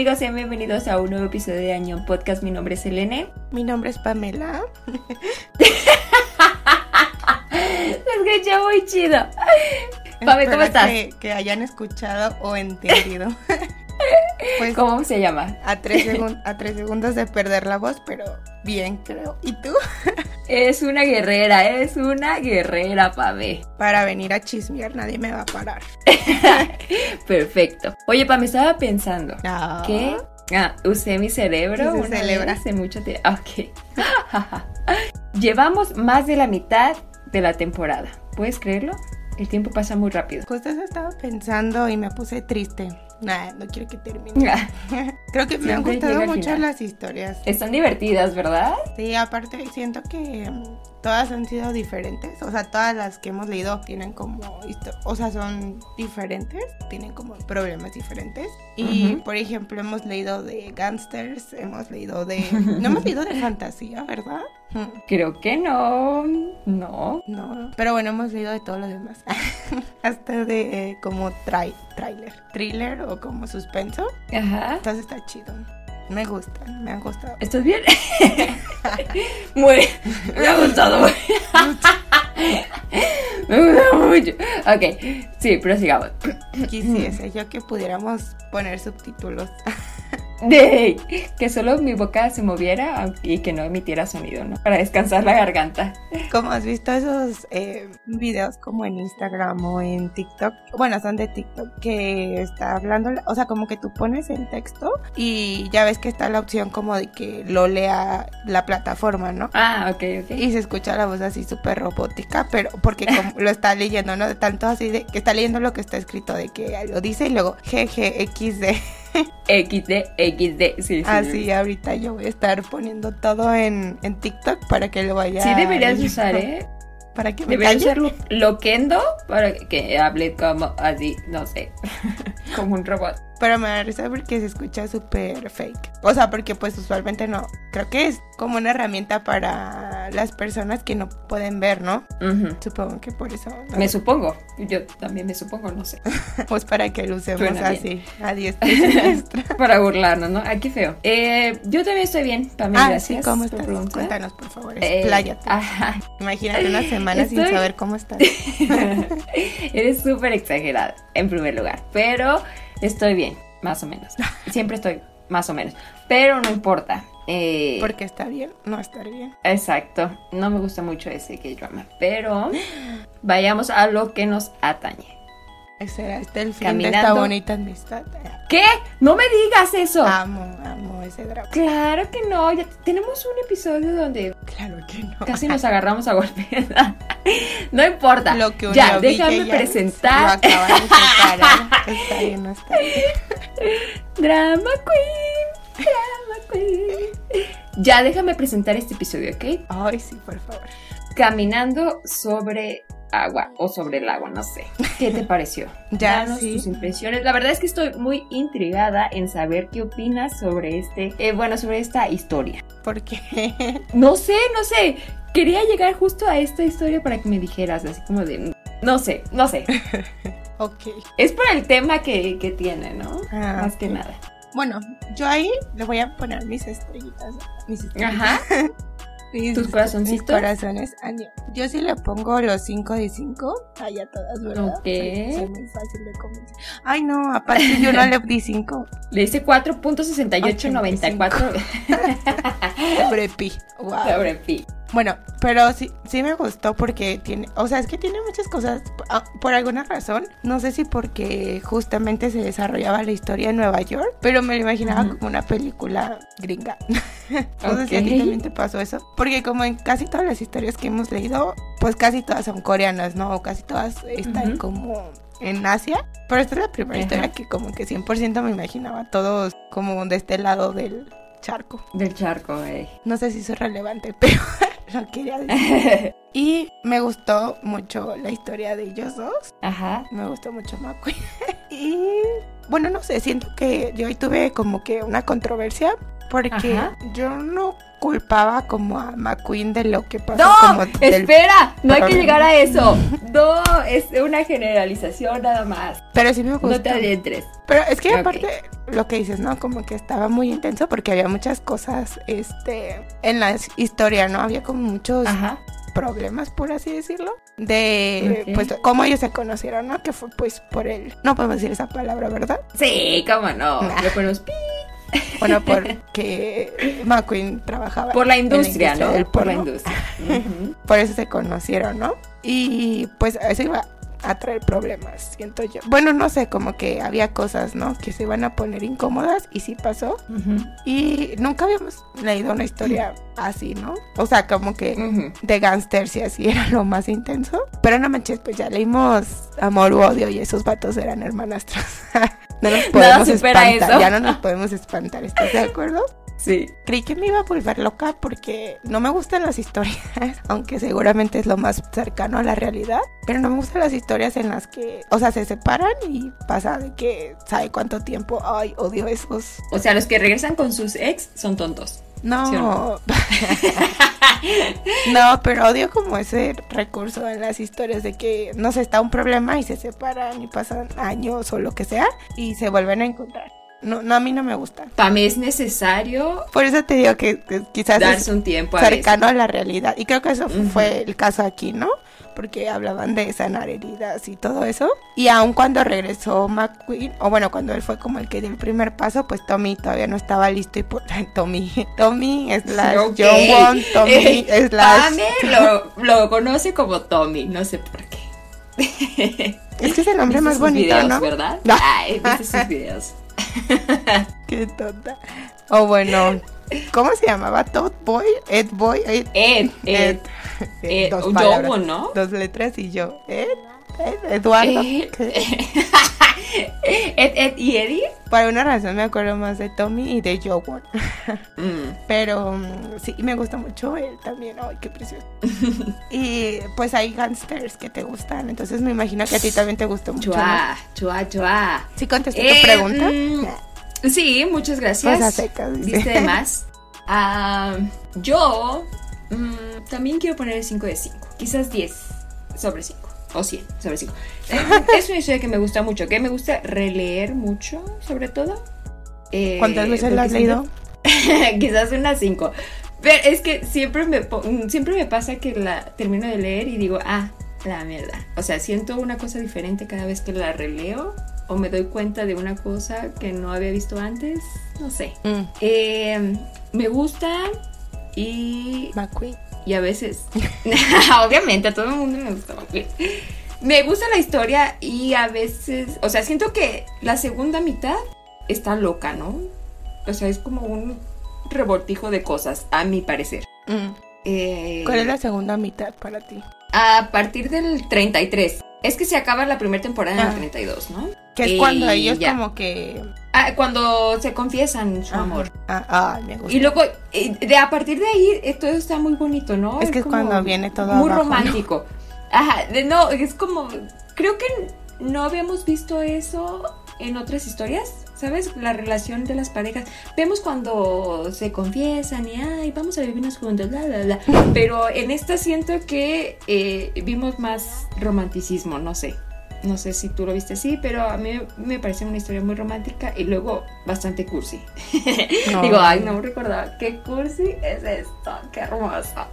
Amigos, sean bienvenidos a un nuevo episodio de Año Podcast. Mi nombre es Elene. Mi nombre es Pamela. Se escucha muy chido. Pame, ¿cómo estás? Que, que hayan escuchado o entendido. pues ¿Cómo se llama? a tres, a tres segundos de perder la voz, pero bien, creo. ¿Y tú? Es una guerrera, es una guerrera, Pame. Para venir a chismear, nadie me va a parar. Perfecto. Oye, Pame, estaba pensando No. que ah, usé mi cerebro se una celebra. vez hace mucho tiempo. Ok. Llevamos más de la mitad de la temporada. ¿Puedes creerlo? El tiempo pasa muy rápido. Justo eso estaba pensando y me puse triste. Nah, no quiero que termine. Creo que me han gustado mucho las historias. Están divertidas, ¿verdad? Sí, aparte siento que mm, todas han sido diferentes, o sea, todas las que hemos leído tienen como, o sea, son diferentes, tienen como problemas diferentes. Y, por ejemplo, hemos leído de gangsters, hemos leído de... No hemos leído de fantasía, ¿verdad? Creo que no. No. No, pero bueno, hemos leído de todos los demás. Hasta de eh, como trai trailer, thriller o como suspenso. Ajá. Entonces está chido. Me gustan, me han gustado. ¿Estás bien? Muy. Me ha gustado. Me gusta mucho. Ok, sí, prosigamos. Quisiese yo que pudiéramos poner subtítulos. De que solo mi boca se moviera y que no emitiera sonido, ¿no? Para descansar la garganta. Como has visto esos eh, videos como en Instagram o en TikTok, bueno, son de TikTok, que está hablando, o sea, como que tú pones el texto y ya ves que está la opción como de que lo lea la plataforma, ¿no? Ah, ok, ok. Y se escucha la voz así súper robótica, pero porque como lo está leyendo, ¿no? De tanto así de que está leyendo lo que está escrito, de que lo dice y luego GGXD. XD, XD, sí, sí. Así ahorita yo voy a estar poniendo todo en, en TikTok para que lo vaya. Sí deberías leyendo. usar, ¿eh? Para que me Deberías calle. usar lo- loquendo para que hable como así, no sé, como un robot. Pero me da risa porque se escucha súper fake. O sea, porque pues usualmente no. Creo que es como una herramienta para las personas que no pueden ver, ¿no? Supongo que por eso. ¿no? Me supongo, yo también me supongo, no sé. Pues para que lo usemos Suena así. A diestra y siniestra. Para burlarnos, ¿no? Aquí feo. Eh, yo también estoy bien, Pamela, ah, gracias. sí, ¿cómo por estás? preguntar. Cuéntanos, por favor. Eh, Expláyate. ajá. Imagínate una semana sin saber cómo estás. Eres súper exagerada, en primer lugar. Pero estoy bien, más o menos. Siempre estoy más o menos. Pero no importa. Eh, Porque está bien no estar bien. Exacto. No me gusta mucho ese K-drama. Pero vayamos a lo que nos atañe. Ese era este el fin de esta Caminando. bonita amistad. ¿Qué? No me digas eso. Amo, amo ese drama. Claro que no. Ya tenemos un episodio donde Claro que no. casi nos agarramos a golpes. no importa. Lo que ya, déjame presentar. Lo acaban de separar. Está bien, no está bien. Drama Queen. Drama Queen. Ya, déjame presentar este episodio, ¿ok? Ay, sí, por favor. Caminando sobre agua o sobre el agua, no sé. ¿Qué te pareció? Ya, Danos sí. tus impresiones. La verdad es que estoy muy intrigada en saber qué opinas sobre este, eh, bueno, sobre esta historia. Porque No sé, no sé. Quería llegar justo a esta historia para que me dijeras, así como de, no sé, no sé. Ok. Es por el tema que, que tiene, ¿no? Ah, Más que nada. Bueno, yo ahí le voy a poner mis estrellitas. Mis estrellitas. Ajá. Mis, ¿Tus corazoncitos? Mis corazones. Yo sí le pongo los 5 de 5. Ay, a todas, ¿verdad? Ok. Soy, soy muy fácil de convencer. Ay, no, aparte yo no le di 5. Le hice 4.6894 Sobre pi. Wow. sobre pi. Bueno, pero sí, sí me gustó porque tiene, o sea, es que tiene muchas cosas, ah, por alguna razón, no sé si porque justamente se desarrollaba la historia en Nueva York, pero me lo imaginaba como una película gringa. no sé si a ti también te pasó eso, porque como en casi todas las historias que hemos leído, pues casi todas son coreanas, ¿no? O casi todas están como en Asia, pero esta es la primera Ajá. historia que como que 100% me imaginaba todos como de este lado del charco. Del charco, eh. No sé si es relevante, pero lo quería decir. Y me gustó mucho la historia de ellos dos. Ajá. Me gustó mucho McQueen. y bueno, no sé, siento que yo ahí tuve como que una controversia Porque Ajá. yo no culpaba como a McQueen de lo que pasó. No, como espera, no hay que llegar a eso. No, es una generalización nada más. Pero sí me gustó. No te adentres. Pero es que aparte lo que dices, ¿no? Como que estaba muy intenso porque había muchas cosas, este, en la historia, ¿no? Había como muchos Ajá. problemas, por así decirlo, de, pues, cómo ellos se conocieron, ¿no? Que fue, pues, por el, no podemos decir esa palabra, ¿verdad? Sí, cómo no. Nah. Le ponemos pi Bueno, porque McQueen trabajaba por la en industria, ¿no? del Por la industria. Por eso se conocieron, ¿no? Y pues eso iba a traer problemas, siento yo. Bueno, no sé, como que había cosas, ¿no? Que se iban a poner incómodas y sí pasó. Y nunca habíamos leído una historia así, ¿no? O sea, como que de gangsters y así era lo más intenso. Pero no manches, pues ya leímos Amor u Odio y esos vatos eran hermanastros. no nos podemos espantar, eso. ya no nos podemos espantar, ¿estás de acuerdo? Sí. Creí que me iba a volver loca porque no me gustan las historias, aunque seguramente es lo más cercano a la realidad, pero no me gustan las historias en las que, o sea, se separan y pasa de que sabe cuánto tiempo, ay, odio esos. O sea, los que regresan con sus ex son tontos. No, ¿Sí o no, pero odio como ese recurso en las historias de que no sé, está un problema y se separan y pasan años o lo que sea y se vuelven a encontrar. No, no a mí no me gusta. Para mí es necesario Por eso te digo que, que quizás es darse un tiempo a veces. cercano a la realidad. Y creo que eso fue el caso aquí, ¿no? Porque hablaban de sanar heridas y todo eso. Y aun cuando regresó McQueen, o bueno, cuando él fue como el que dio el primer paso, pues Tommy todavía no estaba listo y por Tommy, Tommy slash Ok. John Tommy Eh, slash... Lo, lo conoce como Tommy, no sé por qué. Es que es el nombre ¿Viste más sus bonito, videos, ¿no? ¿verdad? No. Ay, viste sus videos. Qué tonta. O bueno, ¿cómo se llamaba? Todd Boy, Ed Boy, Ed, Ed, Ed, Eh, Ed, dos Joe, palabras, ¿no? dos letras y yo, Ed, Ed, Eduardo. Ed. Ed, Ed y Eddie. Por una razón me acuerdo más de Tommy y de Joe Won. Mm. Pero mm, sí, me gusta mucho él también. Ay, qué precioso. y pues hay gangsters que te gustan. Entonces me imagino que a ti también te gustó mucho. Chua, chua, chua. ¿Sí contesté Eh, tu pregunta? mm, Sí, muchas gracias. Pues a secas, dice. Viste de más. Ah, yo mm, también quiero poner 5 de 5. Quizás 10 sobre 5. O 100 sobre 5. es una historia que me gusta mucho. Que me gusta releer mucho, sobre todo. Eh, ¿Cuántas veces la has leído? Quizás unas 5. Pero es que siempre me, siempre me pasa que la termino de leer y digo, ah, la mierda. O sea, siento una cosa diferente cada vez que la releo. O me doy cuenta de una cosa que no había visto antes. No sé. Mm, Eh, me gusta y, McQueen. y a veces, obviamente a todo el mundo me gusta. McQueen. Me gusta la historia y a veces, o sea, siento que la segunda mitad está loca, ¿no? O sea, es como un revoltijo de cosas, a mi parecer. Mm. Eh, ¿Cuál es la segunda mitad para ti? A partir del 33. Es que se acaba la primera temporada en Ah. el 32, ¿no? Que es Y cuando ellos ya. como que... Ah, cuando se confiesan su amor. Ah, ay, me gusta. Y luego, eh, de a partir de ahí, eh, todo está muy bonito, ¿no? Es que es cuando viene todo Muy abajo, ¿no? romántico. Ajá, de- no, es como, creo que no habíamos visto eso en otras historias, ¿sabes? La relación de las parejas. Vemos cuando se confiesan y, ay, vamos a vivirnos juntos, bla, bla, bla. Pero en esta siento que eh, vimos más romanticismo, no sé. No sé si tú lo viste así, pero a mí me parece una historia muy romántica y luego bastante cursi. No. Digo, ay, no me recordaba qué cursi es esto, qué hermoso.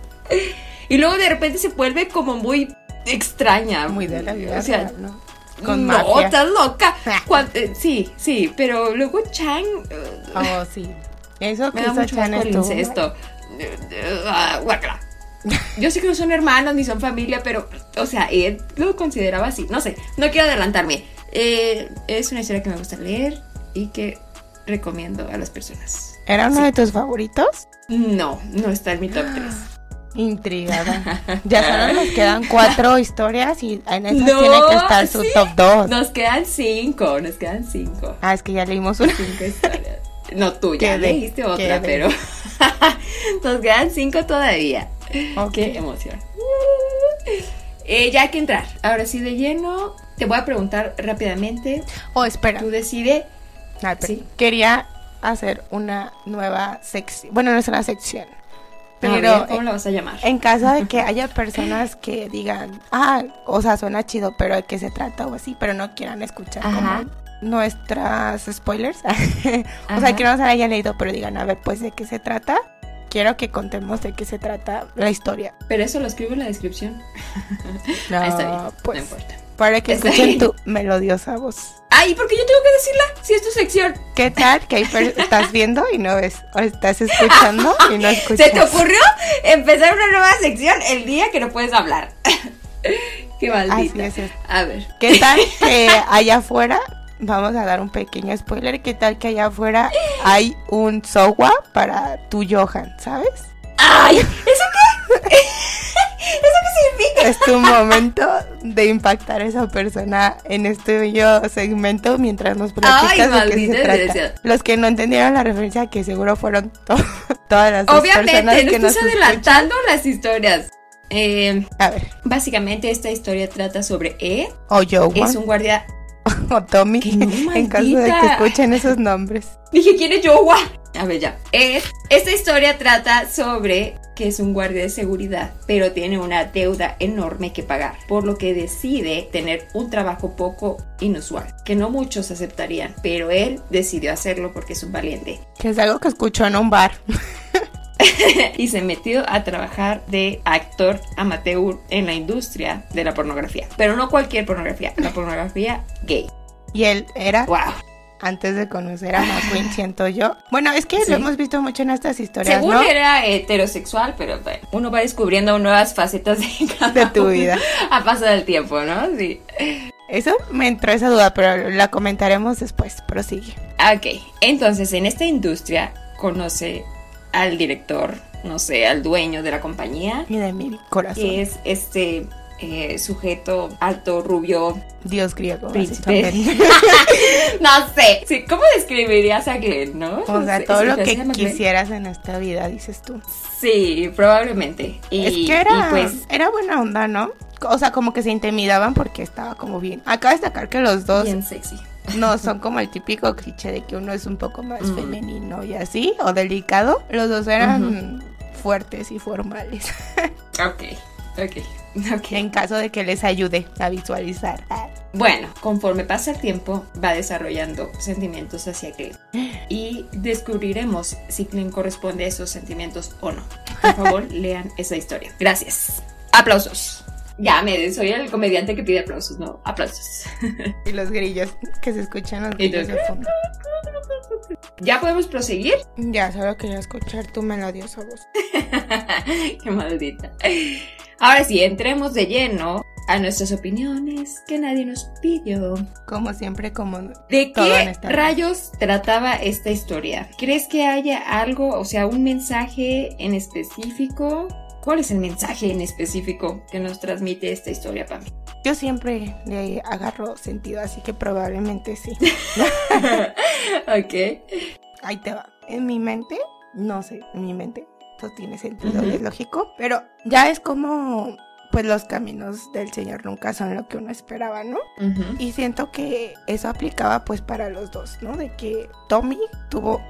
Y luego de repente se vuelve como muy extraña. Muy de la vida O sea, ¿no? Con no, mafia. estás loca. Eh, sí, sí, pero luego Chang eh, Oh, sí. Eso me que da hizo mucho Chan asco el estuvo incesto. Eh, eh, ah, guácala. Yo sé que no son hermanos ni son familia, pero, o sea, él lo consideraba así. No sé, no quiero adelantarme. Eh, es una historia que me gusta leer y que recomiendo a las personas. ¿Era uno de tus favoritos? No, no está en mi top 3. Intrigada. Ya solo nos quedan cuatro historias y en esas No, tiene que estar su sí. top 2. Nos quedan 5, nos quedan 5. Ah, es que ya leímos una. 5 historias. No, tú ya leíste otra, pero nos quedan 5 todavía. Ok. Qué emoción. Eh, ya hay que entrar. Ahora sí, de lleno, te voy a preguntar rápidamente. Oh, espera. Tú. Ah, Sí. Quería hacer una nueva sección. Bueno, no es una sección. Pero, ¿cómo la vas a llamar? en caso de que haya personas que digan, ah, o sea, suena chido, pero de qué se trata o así, pero no quieran escuchar Ajá. como nuestras spoilers. o sea, que no se hayan leído, pero digan, a ver, pues de qué se trata. Quiero que contemos de qué se trata la historia. Pero eso lo escribo en la descripción. No, Ah, está bien, pues, no importa. Para que Está escuchen tu melodiosa voz. Ay, ¿por qué yo tengo que decirla? Si es tu sección. ¿Qué tal? Que per- estás viendo y no ves, o estás escuchando y no escuchas. ¿Se te ocurrió empezar una nueva sección el día que no puedes hablar? Qué Así maldita. es. A ver. ¿Qué tal que allá afuera, vamos a dar un pequeño spoiler, qué tal que allá afuera hay un Sowa para tu Johan, ¿sabes? ¡Ay! ¿Eso qué? ¿Eso qué significa? Es tu momento de impactar a esa persona en este bello segmento mientras nos platicas Ay, de qué se trata. Los que no entendieron la referencia, que seguro fueron to- todas las dos personas Obviamente, no que nos escuchan. adelantando las historias. Eh, A ver, básicamente esta historia trata sobre Ed. o Johan, Es un guardia... o Tommy, ¡Qué no, en caso de que escuchen esos nombres. Dije, ¿quién es Jowa? A ver, ya. Ed. Esta historia trata sobre que es un guardia de seguridad, pero tiene una deuda enorme que pagar, por lo que decide tener un trabajo poco inusual, que no muchos aceptarían, pero él decidió hacerlo porque es un valiente. Que es algo que escuchó en un bar. y se metió a trabajar de actor amateur en la industria de la pornografía. Pero no cualquier pornografía, la pornografía gay. Y él era ¡Wow! Antes de conocer a McQueen, siento yo. Bueno, es que Sí. lo hemos visto mucho en estas historias, Según ¿no? era heterosexual, pero bueno, uno va descubriendo nuevas facetas de, cada De tu vida. A paso del tiempo, ¿no? Sí. Eso me entró esa duda, pero la comentaremos después. Prosigue. Ok, entonces en esta industria conoce al director, no sé, al dueño de la compañía, Y de mi corazón. que es este eh, sujeto alto, rubio, Dios griego. Príncipe. no sé. Sí, ¿Cómo describirías a Glenn, no? o sea, todo lo que quisieras en esta vida, dices tú. Sí, probablemente. Y, es que era, y pues era buena onda, ¿no? O sea, como que se intimidaban porque estaba como bien. Acaba de destacar que los dos bien sexy. no son como el típico cliché de que uno es un poco más Mm. femenino y así, o delicado. Los dos eran fuertes y formales. Ok, ok, ok. en caso de que les ayude a visualizar. Bueno, conforme pasa el tiempo, va desarrollando sentimientos hacia Glenn. Y descubriremos si Glenn corresponde a esos sentimientos o no. Por favor, lean esa historia. Gracias. Aplausos. Ya, me soy el comediante que pide aplausos, ¿no? Aplausos. Y los grillos, que se escuchan los ¿Y grillos de fondo. ¿Ya podemos proseguir? Ya, solo quería escuchar tu melodiosa voz. Qué maldita. Ahora sí, entremos de lleno a nuestras opiniones que nadie nos pidió. Como siempre, como... ¿De qué rayos trataba esta historia? ¿Crees que haya algo, o sea, un mensaje en específico? ¿Cuál es el mensaje en específico que nos transmite esta historia, Pami? Yo siempre le agarro sentido, así que probablemente sí. ok. Ahí te va. En mi mente, no sé, en mi mente, todo tiene sentido, es lógico, pero ya es como, pues los caminos del Señor nunca son lo que uno esperaba, ¿no? Y siento que eso aplicaba pues para los dos, ¿no? De que Tommy tuvo...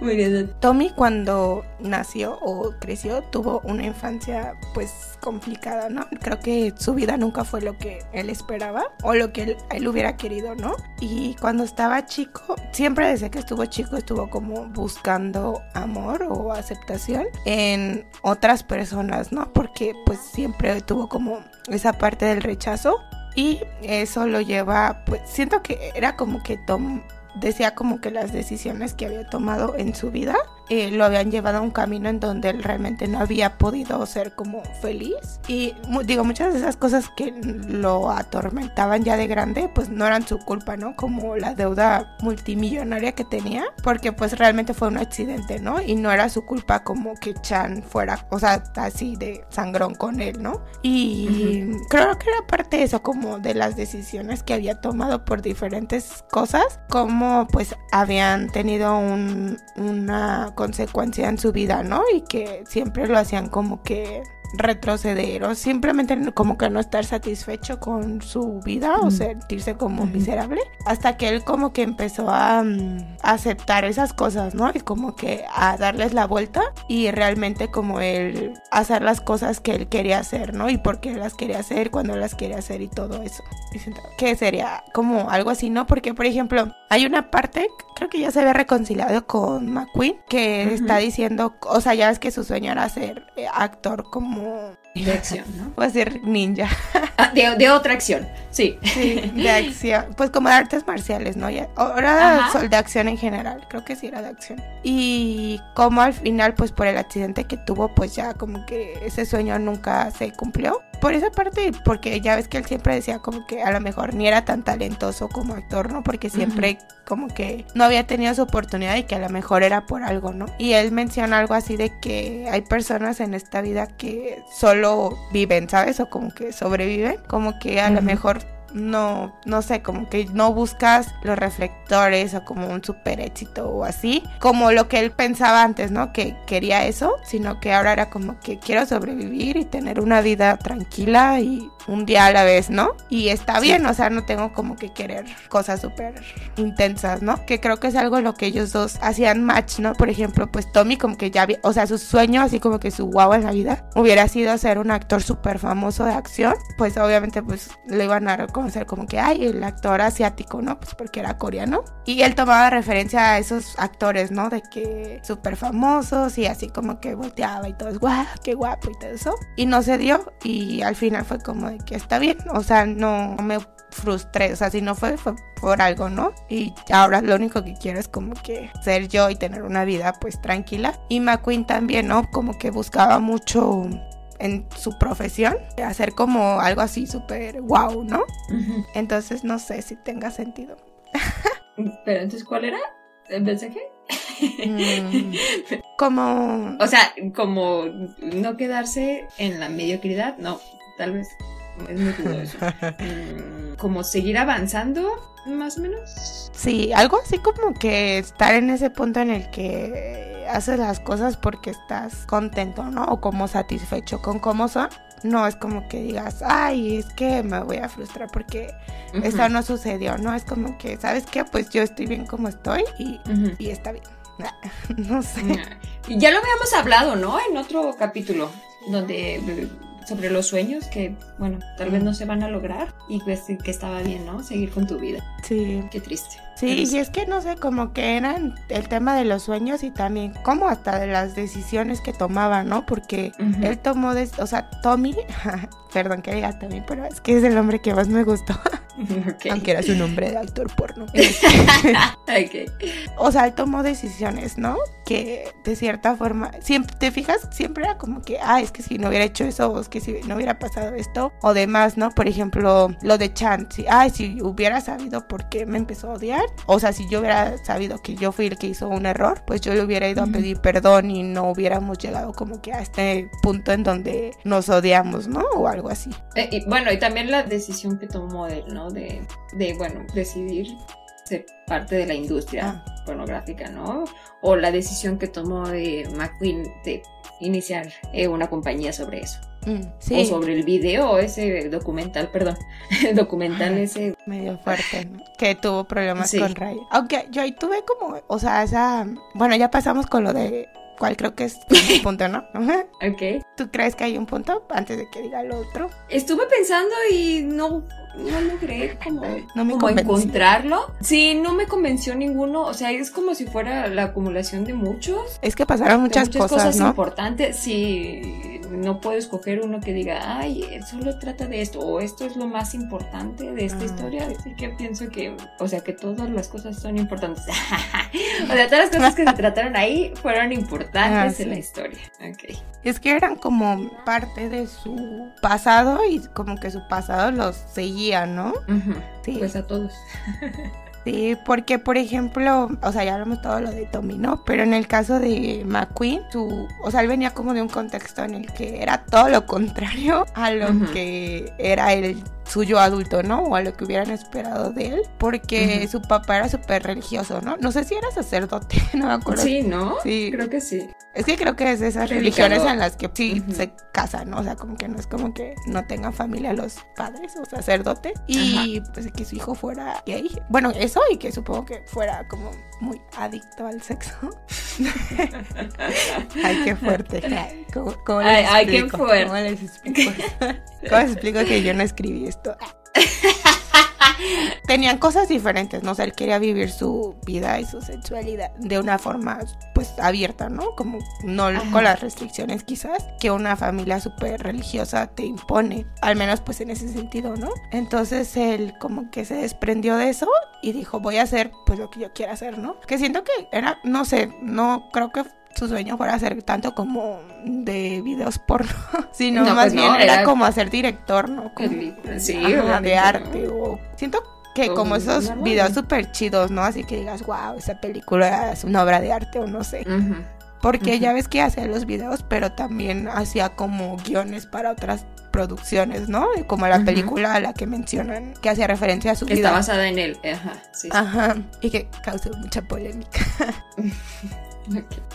Muriendo. Tommy cuando nació o creció tuvo una infancia pues complicada, ¿no? Creo que su vida nunca fue lo que él esperaba o lo que él, él hubiera querido, ¿no? Y cuando estaba chico, siempre desde que estuvo chico estuvo como buscando amor o aceptación en otras personas, ¿no? Porque pues siempre tuvo como esa parte del rechazo y eso lo lleva, pues siento que era como que Tom decía como que las decisiones que había tomado en su vida eh, lo habían llevado a un camino en donde él realmente no había podido ser como feliz. Y digo muchas de esas cosas que lo atormentaban ya de grande pues no eran su culpa no como la deuda multimillonaria que tenía porque pues realmente fue un accidente no y no era su culpa como que Chan fuera o sea así de sangrón con él no y creo que era parte de eso como de las decisiones que había tomado por diferentes cosas como pues habían tenido un- una consecuencia en su vida no y que siempre lo hacían como que retroceder o simplemente como que no estar satisfecho con su vida o sentirse como miserable hasta que él como que empezó a, mm, aceptar esas cosas, ¿no? Y como que a darles la vuelta y realmente como él hacer las cosas que él quería hacer, ¿no? Y por qué las quería hacer, cuando las quería hacer y todo eso. Que sería como algo así, ¿no? Porque por ejemplo, hay una parte, creo que ya se había reconciliado con McQueen, que está diciendo, o sea, ya ves que su sueño era ser eh, actor como Boom. De acción, ¿no? a ser ninja. Ah, de, otra acción, sí. Sí, de acción. Pues como de artes marciales, ¿no? Ya, ahora sol de acción en general, creo que sí era de acción. Y como al final, pues por el accidente que tuvo, pues ya como que ese sueño nunca se cumplió. Por esa parte, porque ya ves que él siempre decía como que a lo mejor ni era tan talentoso como actor, ¿no? Porque siempre como que no había tenido su oportunidad y que a lo mejor era por algo, ¿no? Y él menciona algo así de que hay personas en esta vida que solo viven, ¿sabes? O como que sobreviven, como que a lo mejor no, no sé, como que no buscas los reflectores o como un super éxito o así, como lo que él pensaba antes, ¿no? Que quería eso, sino que ahora era como que quiero sobrevivir y tener una vida tranquila y un día a la vez, ¿no? Y está bien, o sea, no tengo como que querer cosas súper intensas, ¿no? Que creo que es algo lo que ellos dos hacían match, ¿no? Por ejemplo, pues Tommy como que ya, o sea, su sueño, así como que su guau en la vida, hubiera sido ser un actor súper famoso de acción, pues obviamente pues le iban a reconocer como que, ay, el actor asiático, ¿no? Pues porque era coreano. Y él tomaba referencia a esos actores, ¿no? De que súper famosos y así como que volteaba y todo es guau, qué guapo y todo eso. Y no se dio y al final fue como que está bien, o sea, no me frustré, o sea, si no fue, fue por algo, ¿no? Y ahora lo único que quiero es como que ser yo y tener una vida pues tranquila. Y McQueen también, ¿no? Como que buscaba mucho en su profesión, hacer como algo así súper wow, ¿no? Entonces no sé si tenga sentido. Pero entonces, ¿cuál era el mensaje? Mm, como... O sea, como no quedarse en la mediocridad, no, tal vez es muy eso. Mm, como seguir avanzando, más o menos. Sí, algo así como que estar en ese punto en el que haces las cosas porque estás contento, ¿no? O como satisfecho con cómo son. No es como que digas, ay, es que me voy a frustrar porque eso no sucedió, ¿no? Es como que, ¿sabes qué? Pues yo estoy bien como estoy y, y está bien. no sé. Y ya lo habíamos hablado, ¿no? En otro capítulo, donde sobre los sueños que, bueno, tal vez no se van a lograr y pues que estaba bien, ¿no? Seguir con tu vida. Sí. Qué triste. Sí, y es que no sé, como que eran el tema de los sueños y también como hasta de las decisiones que tomaba, ¿no? Porque él tomó, de, o sea, Tommy, perdón que diga Tommy, pero es que es el hombre que más me gustó. Aunque era su nombre de actor porno. okay. O sea, él tomó decisiones, ¿no? Que de cierta forma, siempre, ¿te fijas? Siempre era como que, ah, es que si no hubiera hecho eso, o es que si no hubiera pasado esto, o demás, ¿no? Por ejemplo, lo de Chan, si, ay, si hubiera sabido por qué me empezó a odiar, o sea, si yo hubiera sabido que yo fui el que hizo un error, pues yo le hubiera ido a pedir perdón y no hubiéramos llegado como que a este punto en donde nos odiamos, ¿no? O algo así. Eh, y, bueno, y también la decisión que tomó él, ¿no? De, de bueno, decidir ser parte de la industria ah. pornográfica, ¿no? O la decisión que tomó de McQueen de iniciar eh, una compañía sobre eso. Mm, o sobre el video, ese documental, perdón, documental ese. Medio fuerte, que tuvo problemas con Ray. Aunque yo ahí tuve como, o sea, esa, bueno, ya pasamos con lo de cuál creo que es un punto, ¿no? ok. ¿Tú crees que hay un punto antes de que diga lo otro? Estuve pensando y no, no logré como, no encontrarlo. Sí, no me convenció ninguno. O sea, es como si fuera la acumulación de muchos. Es que pasaron muchas, muchas cosas, importantes. Sí, no puedo escoger uno que diga, ay, solo trata de esto o esto es lo más importante de esta ah, historia. Así que pienso que, o sea, que todas las cosas son importantes. o sea, todas las cosas que se trataron ahí fueron importantes ah, en la historia. Ok. Es que eran como parte de su pasado y como que su pasado los seguía, ¿no? sí. Pues a todos. Sí, porque por ejemplo, o sea, ya hablamos todo lo de Tommy, ¿no? Pero en el caso de McQueen, su, o sea, él venía como de un contexto en el que era todo lo contrario a lo que era el su yo adulto, ¿no? O a lo que hubieran esperado de él, porque su papá era súper religioso, ¿no? No sé si era sacerdote, no me acuerdo. Sí, ¿no? Sí. Creo que sí. Es que creo que es de esas religiones en las que sí se casan, ¿no? O sea, como que no es como que no tengan familia los padres o sacerdote. Y pues que su hijo fuera gay. Bueno, eso y que supongo que fuera como muy adicto al sexo. ay, qué fuerte. ¿Cómo, les ay, qué fuerte. ¿Cómo les explico? ¿Cómo les explico que yo no escribí esto? Tenían cosas diferentes, ¿no? O sea, él quería vivir su vida y su sexualidad de una forma, pues, abierta, ¿no? Como no con las restricciones quizás que una familia súper religiosa te impone, al menos pues en ese sentido, ¿no? Entonces él como que se desprendió de eso y dijo, voy a hacer pues lo que yo quiera hacer, ¿no? Que siento que era, no sé, no creo que su sueño fuera ser tanto como de videos porno, sino más pues bien era, como ser director, ¿no? Como, sí, de arte o siento que como esos videos súper chidos, ¿no? Así que digas, wow, esa película es una obra de arte o no sé. Porque ya ves que hacía los videos, pero también hacía como guiones para otras producciones, ¿no? Como la película a la que mencionan, que hacía referencia a su que vida. Está basada en él, ajá. Sí, Ajá, y que causó mucha polémica.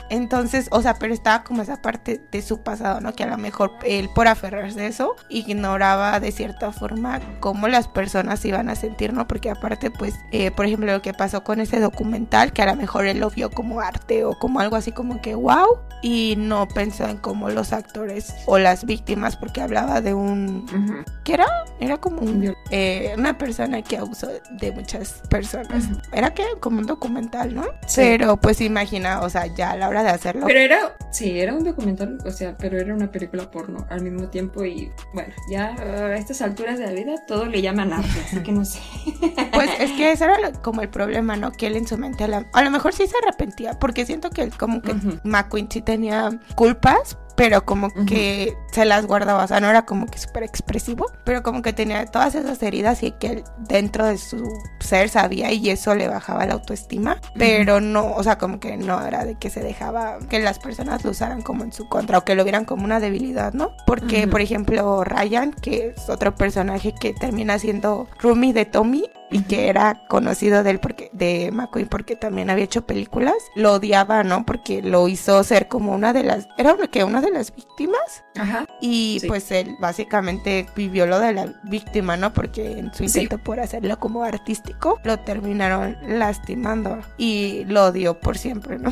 Entonces, o sea, pero estaba como esa parte de su pasado, ¿no? Que a lo mejor él por aferrarse a eso ignoraba de cierta forma cómo las personas iban a sentir, ¿no? Porque aparte, pues, eh, por ejemplo, lo que pasó con ese documental, que a lo mejor él lo vio como arte o como algo así como que wow, y no pensó en cómo los actores o las víctimas, porque hablaba de un... ¿Qué era? Era como un, eh, una persona que abusó de muchas personas. Era que como un documental, ¿no? Pero pues imagina, o sea, ya a la hora de hacerlo. Pero era, sí, era un documental, o sea, pero era una película porno al mismo tiempo y bueno, ya a estas alturas de la vida todo le llaman arte, así que no sé. Pues es que ese era como el problema, ¿no? Que él en su mente a, lo mejor sí se arrepentía, porque siento que él como que McQueen sí tenía culpas, pero como que se las guardaba, o sea, no era como que súper expresivo, pero como que tenía todas esas heridas y que dentro de su ser sabía y eso le bajaba la autoestima, pero no, o sea, como que no era de que se dejaba que las personas lo usaran como en su contra o que lo vieran como una debilidad, ¿no? Porque, por ejemplo, Ryan, que es otro personaje que termina siendo Rumi de Tommy, y que era conocido de él porque de McQueen porque también había hecho películas, lo odiaba, ¿no? Porque lo hizo ser como una de las era que una de las víctimas. Ajá. Y pues él básicamente vivió lo de la víctima, ¿no? Porque en su intento por hacerlo como artístico lo terminaron lastimando y lo odió por siempre, ¿no?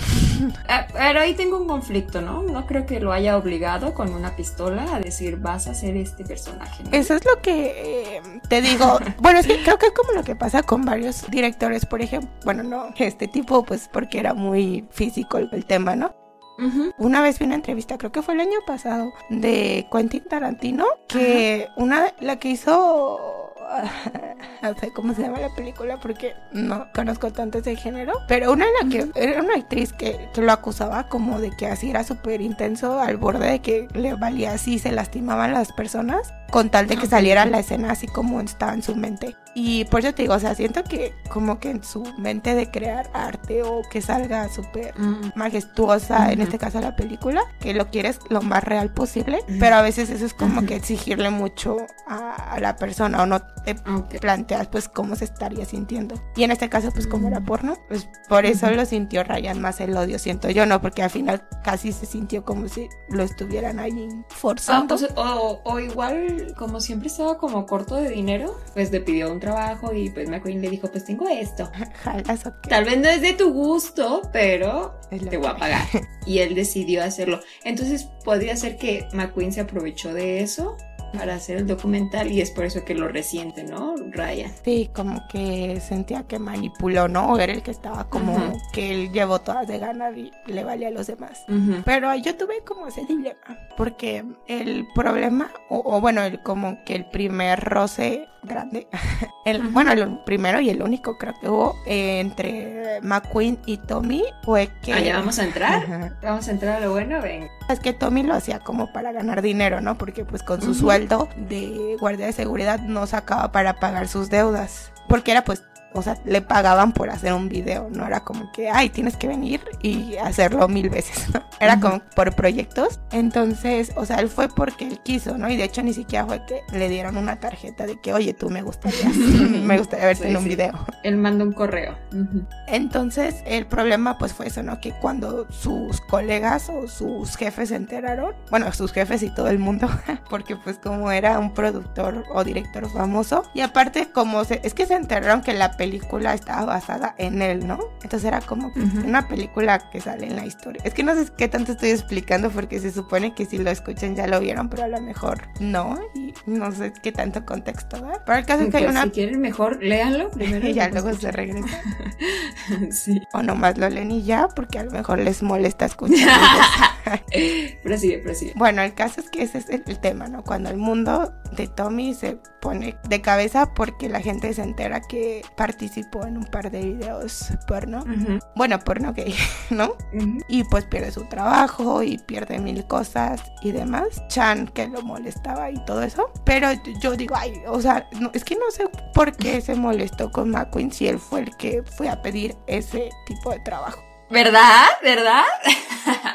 Ah, pero ahí tengo un conflicto, ¿no? No creo que lo haya obligado con una pistola a decir vas a ser este personaje. Eso es lo que eh, te digo. bueno, es que creo que es como lo que pasa con varios directores, por ejemplo. Bueno, no, este tipo, pues porque era muy físico el, tema, ¿no? Una vez vi una entrevista, creo que fue el año pasado, de Quentin Tarantino, que una, la que hizo no sé cómo se llama la película porque no conozco tanto ese género, pero una en la que era una actriz que, lo acusaba como de que así era súper intenso al borde de que le valía así, se lastimaban las personas con tal de que saliera la escena así como estaba en su mente. Y por eso te digo, o sea, siento que como que en su mente de crear arte o que salga súper majestuosa, en este caso la película, que lo quieres lo más real posible, pero a veces eso es como que exigirle mucho a, la persona o no te planteas pues cómo se estaría sintiendo. Y en este caso pues como era mm. porno, pues por eso lo sintió Ryan más el odio, siento yo, no, porque al final casi se sintió como si lo estuvieran ahí forzando. Ah, o, igual como siempre estaba como corto de dinero, pues le pidió un trabajo y pues McQueen le dijo pues tengo esto. Tal vez no es de tu gusto, pero te voy a pagar. y él decidió hacerlo. Entonces podría ser que McQueen se aprovechó de eso para hacer el documental y es por eso que lo resiente, ¿no? Raya. Sí, como que sentía que manipuló, ¿no? Era el que estaba como que él llevó todas de ganar y le valía a los demás. Pero yo tuve como ese dilema, porque el problema, o, bueno, el, como que el primer roce grande, el, bueno, el primero y el único creo que hubo eh, entre McQueen y Tommy fue que... Ah, ya vamos a entrar. Vamos a entrar a lo bueno, ven. Es que Tommy lo hacía como para ganar dinero, ¿no? Porque pues con su sueldo de guardia de seguridad no sacaba para pagar sus deudas. Porque era pues o sea, le pagaban por hacer un video, no era como que, ay, tienes que venir y hacerlo mil veces, ¿no? Era como por proyectos. Entonces, o sea, él fue porque él quiso, ¿no? Y de hecho ni siquiera fue que le dieron una tarjeta de que, oye, tú me gustaría, me gustaría verte en un video. Él mandó un correo. Entonces, el problema pues fue eso, ¿no? Que cuando sus colegas o sus jefes se enteraron, bueno, sus jefes y todo el mundo, porque pues como era un productor o director famoso, y aparte como se, es que se enteraron que la película estaba basada en él, ¿no? Entonces era como una película que sale en la historia. Es que no sé qué tanto estoy explicando porque se supone que si lo escuchan ya lo vieron, pero a lo mejor no, y no sé qué tanto contexto ¿verdad? Pero el caso es que hay Pues, una... Si quieren mejor, léanlo primero. Y ya luego se regresa. sí. O nomás lo leen y ya, porque a lo mejor les molesta escuchar. Prosigue, prosigue. bueno, el caso es que ese es el, tema, ¿no? Cuando el mundo de Tommy se pone de cabeza porque la gente se entera que participó en un par de videos porno. Bueno, porno gay, ¿no? Y pues pierde su trabajo y pierde mil cosas y demás. Chan que lo molestaba y todo eso. Pero yo digo, ay, o sea, no, es que no sé por qué se molestó con McQueen si él fue el que fue a pedir ese tipo de trabajo. ¿Verdad? ¿Verdad?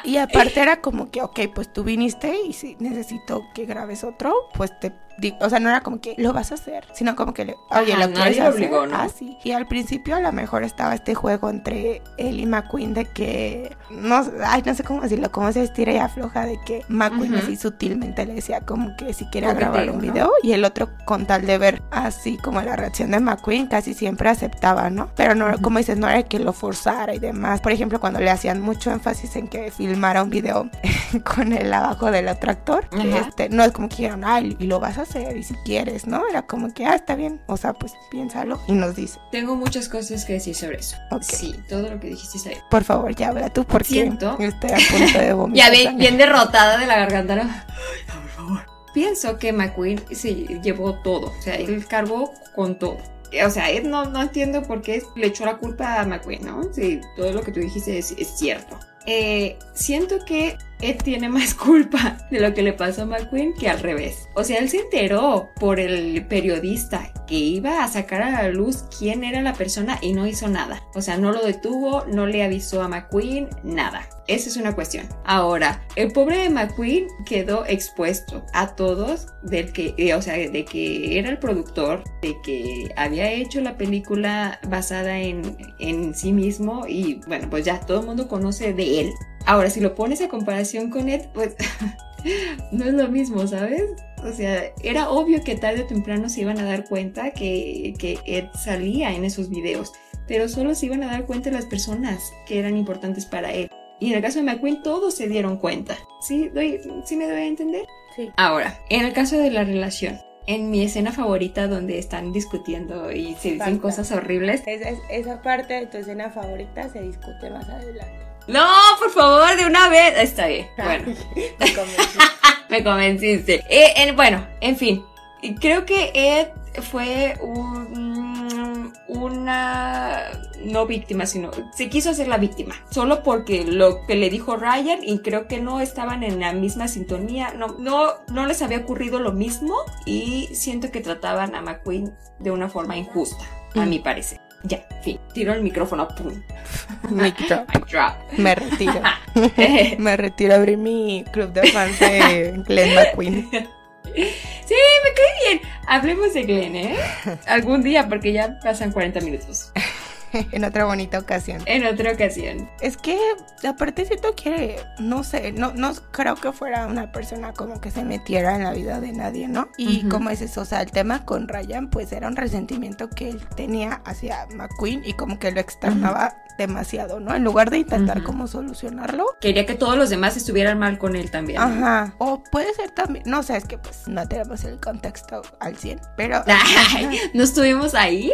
Y aparte era como que, ok, pues tú viniste y si necesito que grabes otro, pues te o sea, no era como que lo vas a hacer, sino como que, oye, Ajá, lo quieres hacer. obligó, ¿no? Ah. Y al principio a lo mejor estaba este juego entre él y McQueen de que, no, ay, no sé cómo decirlo, como se estira y afloja de que McQueen así sutilmente le decía como que si Coqueteo, grabar un ¿no? video y el otro con tal de ver así como la reacción de McQueen casi siempre aceptaba, ¿no? Pero no, como dices, no era que lo forzara y demás. Por ejemplo, cuando le hacían mucho énfasis en que filmara un video con el abajo del otro actor, este, no es como que dijeron, ay, y lo vas a hacer y si quieres, ¿no? Era como que, ah, está bien, o sea, pues piénsalo y nos dice, Tengo muchas cosas que decir sobre eso. Ok. Sí, todo lo que dijiste está bien. por favor, ya habla tú porque Siento. estoy a punto de vomitar. Ya bien, sangre". bien derrotada de la garganta. ¿no? Ay, no, por favor. Pienso que McQueen se llevó todo. O sea, él cargó con todo. O sea, no, no entiendo por qué le echó la culpa a McQueen, ¿no? Sí, todo lo que tú dijiste es, es cierto. Eh, siento que Ed tiene más culpa de lo que le pasó a McQueen que al revés. O sea, él se enteró por el periodista que iba a sacar a la luz quién era la persona y no hizo nada. O sea, no lo detuvo, no le avisó a McQueen, nada. Esa es una cuestión. Ahora, el pobre de McQueen quedó expuesto a todos del que, eh, o sea, de que era el productor, de que había hecho la película basada en, en sí mismo y bueno, pues ya todo el mundo conoce de él. Ahora, si lo pones a comparación con Ed, pues no es lo mismo, ¿sabes? O sea, era obvio que tarde o temprano se iban a dar cuenta que, que Ed salía en esos videos, pero solo se iban a dar cuenta las personas que eran importantes para él. Y en el caso de McQueen todos se dieron cuenta. ¿Sí, doy, ¿sí me doy a entender? Sí. Ahora, en el caso de la relación, en mi escena favorita donde están discutiendo y se dicen Falta. cosas horribles. Es- es- esa parte de tu escena favorita se discute más adelante. No, por favor, de una vez. Está bien. Bueno. Me convenciste. Eh, en- bueno, en fin. Creo que Ed fue un- una no víctima, sino se quiso hacer la víctima. Solo porque lo que le dijo Ryan y creo que no estaban en la misma sintonía. No, no, no les había ocurrido lo mismo y siento que trataban a McQueen de una forma injusta, a Mm. mi parecer. Ya, fin. Tiro el micrófono. Pum. Mic drop. Mic drop. Me retiro. Me retiro a abrir mi club de fans de Glenn McQueen. Sí, me cae bien. Hablemos de Glenn, ¿eh? Algún día, porque ya pasan 40 minutos. en otra bonita ocasión. En otra ocasión. Es que aparte siento que, no sé, no, no creo que fuera una persona como que se metiera en la vida de nadie, ¿no? Y como es eso, o sea, el tema con Ryan pues era un resentimiento que él tenía hacia McQueen y como que lo externaba demasiado, ¿no? En lugar de intentar Ujú. como solucionarlo. Quería que todos los demás estuvieran mal con él también. ¿no? Ajá. O puede ser también, no sé, es que pues no tenemos el contexto al 100, pero... Ay, ¿No estuvimos ahí?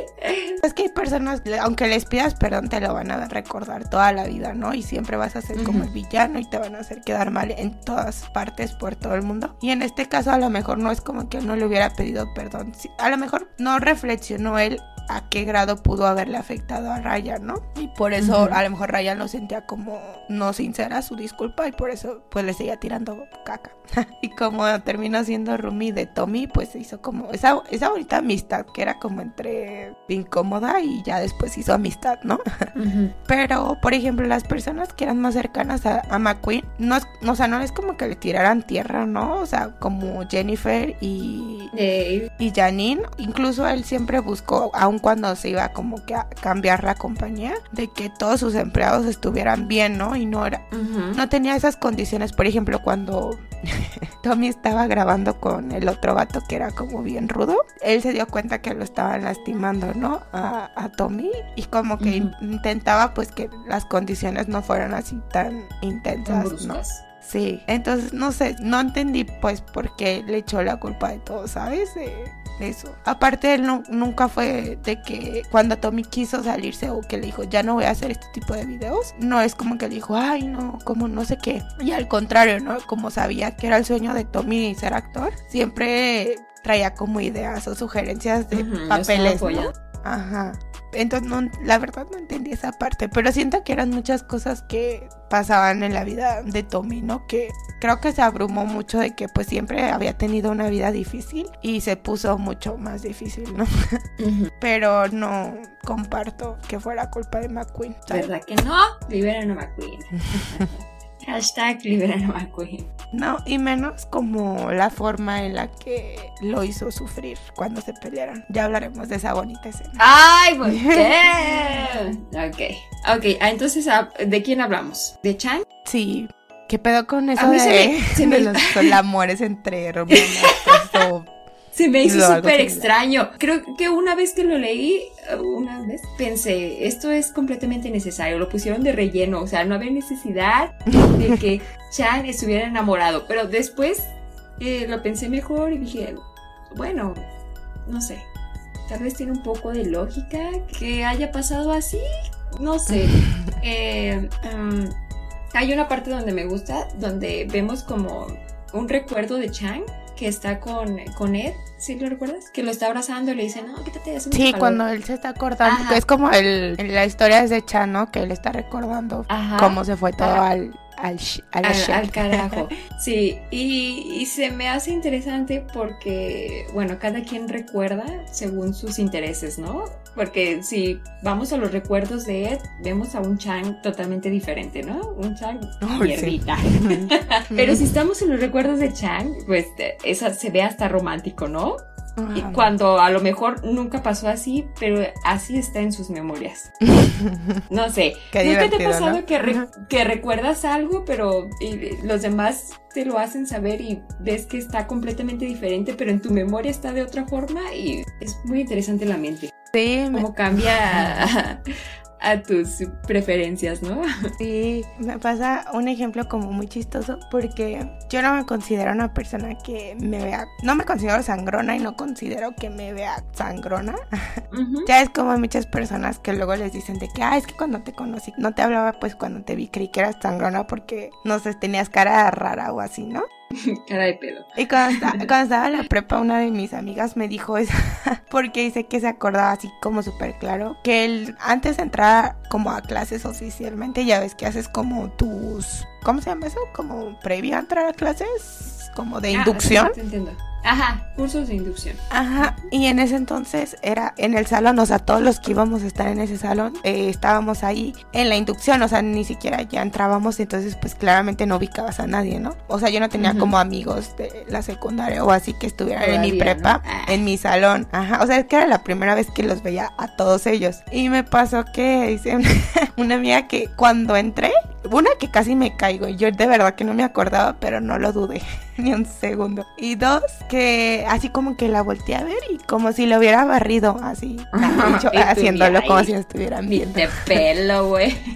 Es que hay personas, aunque les pidas perdón, te lo van a recordar toda la vida, ¿no? Y siempre vas a ser como el villano y te van a hacer quedar mal en todas partes por todo el mundo. Y en este caso a lo mejor no es como que él no le hubiera pedido perdón. A lo mejor no reflexionó él a qué grado pudo haberle afectado a Ryan, ¿no? Y por eso a lo mejor Ryan lo sentía como no sincera su disculpa y por eso pues le seguía tirando caca. y como terminó siendo Rumi de Tommy, pues se hizo como esa, esa bonita amistad que era como entre incómoda y ya después hizo amistad, ¿no? Pero, por ejemplo, las personas que eran más cercanas a, a McQueen, no, o sea, no es como que le tiraran tierra, ¿no? O sea, como Jennifer y, y Janine, incluso él siempre buscó, aun cuando se iba como que a cambiar la compañía, de que todos sus empleados estuvieran bien, ¿no? Y no era, no tenía esas condiciones, por ejemplo, cuando Tommy estaba grabando con el otro vato que era como bien rudo, él se dio cuenta que lo estaban lastimando, ¿no? A, Tommy y como que intentaba pues que las condiciones no fueran así tan intensas, ¿no? Sí, entonces no sé, no entendí pues por qué le echó la culpa de todo, ¿sabes? eso. Aparte, él no, nunca fue de que cuando Tommy quiso salirse o que le dijo, ya no voy a hacer este tipo de videos, no es como que le dijo, ay, no, como no sé qué. Y al contrario, ¿no? Como sabía que era el sueño de Tommy ser actor, siempre traía como ideas o sugerencias de papeles. ¿no? Ajá. Entonces, no, la verdad no entendí esa parte, pero siento que eran muchas cosas que pasaban en la vida de Tommy, ¿no? Que creo que se abrumó mucho de que pues siempre había tenido una vida difícil y se puso mucho más difícil, ¿no? Pero no comparto que fuera culpa de McQueen. ¿Verdad que no? Liberen a McQueen. Hashtag liberan a McQueen. No, y menos como la forma en la que lo hizo sufrir cuando se pelearon. Ya hablaremos de esa bonita escena. ¡Ay, ¿por qué? ok, ok. Ah, entonces, ah, ¿de quién hablamos? ¿De Chang? Sí. ¿Qué pedo con eso de, se me, los amores entre hermanos? Se me hizo súper extraño. Creo que una vez que lo leí, una vez pensé, esto es completamente innecesario, lo pusieron de relleno, o sea, no había necesidad de que Chan estuviera enamorado, pero después eh, lo pensé mejor y dije, bueno, no sé, tal vez tiene un poco de lógica que haya pasado así, no sé. Eh, em, hay una parte donde me gusta, donde vemos como un recuerdo de Chang que está con, con Ed, ¿sí lo recuerdas? Que lo está abrazando y le dice, no, quítate, hace Sí, cuando él se está acordando, que es como el, la historia es de Chan, ¿no? Que él está recordando cómo se fue todo al, al, al, carajo. Sí, y, se me hace interesante porque, bueno, cada quien recuerda según sus intereses, ¿no? Porque si vamos a los recuerdos de Ed, vemos a un Chang totalmente diferente, ¿no? Un Chang mierdita. Pero si estamos en los recuerdos de Chang, pues esa se ve hasta romántico, ¿no? Y cuando a lo mejor nunca pasó así, pero así está en sus memorias. No sé. ¿Nunca te ha pasado que, que recuerdas algo, pero los demás te lo hacen saber y ves que está completamente diferente, pero en tu memoria está de otra forma? Y es muy interesante la mente. Sí. Cómo cambia a tus preferencias, ¿no? Sí, me pasa un ejemplo como muy chistoso porque yo no me considero una persona que me vea, no me considero sangrona y no considero que me vea sangrona. Ya es como muchas personas que luego les dicen de que, ah, es que cuando te conocí, no te hablaba pues cuando te vi, creí que eras sangrona porque, no sé, tenías cara rara o así, ¿no? Cara de pedo. Y cuando, estaba en la prepa, una de mis amigas me dijo eso, porque dice que se acordaba así como súper claro, que él antes de entrar como a clases oficialmente, ya ves que haces como tus, ¿cómo se llama eso? Como previo a entrar a clases, como de ah, inducción. entiendo. Ajá, cursos de inducción. Ajá, y en ese entonces era en el salón, o sea, todos los que íbamos a estar en ese salón eh, estábamos ahí en la inducción, o sea, ni siquiera ya entrábamos, entonces pues claramente no ubicabas a nadie, ¿no? O sea, yo no tenía como amigos de la secundaria o así que estuvieran en mi prepa, ah. en mi salón. Ajá, o sea, es que era la primera vez que los veía a todos ellos. Y me pasó que dice una amiga que cuando entré, una que casi me caigo, yo de verdad que no me acordaba, pero no lo dudé ni un segundo. Y dos, que así como que la volteé a ver y como si lo hubiera barrido, así, haciéndolo como si estuvieran viendo. De pelo, güey.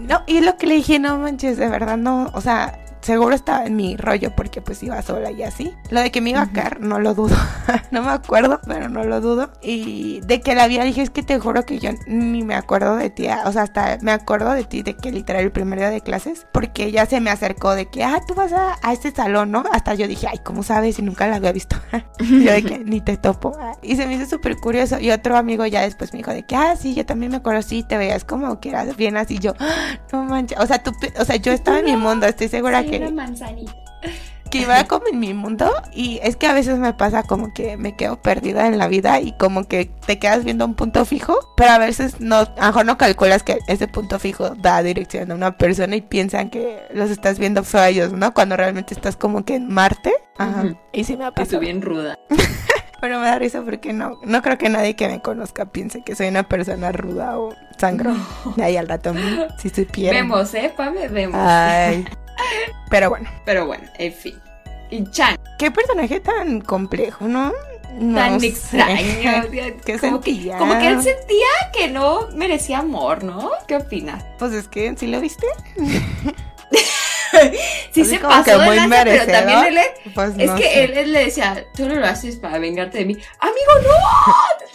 No, y lo que le dije, no manches, de verdad no, o sea, seguro estaba en mi rollo porque pues iba sola y así. Lo de que me iba a caer, no lo dudo. no me acuerdo, pero no lo dudo. Y de que la vi, dije, es que te juro que yo ni me acuerdo de ti. O sea, hasta me acuerdo de ti de que literal el primer día de clases, porque ella se me acercó de que, ah, tú vas a, a este salón, ¿no? Hasta yo dije, ay, ¿cómo sabes? Y nunca la había visto. yo de que ni te topo. Y se me hizo súper curioso. Y otro amigo ya después me dijo de que, ah, sí, yo también me conocí, te veías como que eras bien así. Yo, ah, no manches. O sea, tú, o sea, yo estaba en mi mundo, estoy segura que. Una manzanita que iba como en mi mundo y es que a veces me pasa como que me quedo perdida en la vida y como que te quedas viendo un punto fijo, pero a veces no, a lo mejor no calculas que ese punto fijo da dirección a una persona y piensan que los estás viendo feo a ellos, ¿no? Cuando realmente estás como que en Marte. Ajá. Y sí me ha pasado. bien ruda. pero me da risa porque no, no creo que nadie que me conozca piense que soy una persona ruda o sangro. De ahí al rato, si supiera. Vemos, ¿eh, Pame? Vemos. Ay. Pero bueno. Pero bueno, en fin. Y Chan. Qué personaje tan complejo, ¿no? No tan sé. extraño. ¿Qué como, que, como que él sentía que no merecía amor, ¿no? ¿Qué opinas? Pues es que, ¿sí lo viste? Sí Así se pasó que de muy lanza, pero también él, Pues es no que sé. él, él le decía, tú no lo haces para vengarte de mí. Amigo,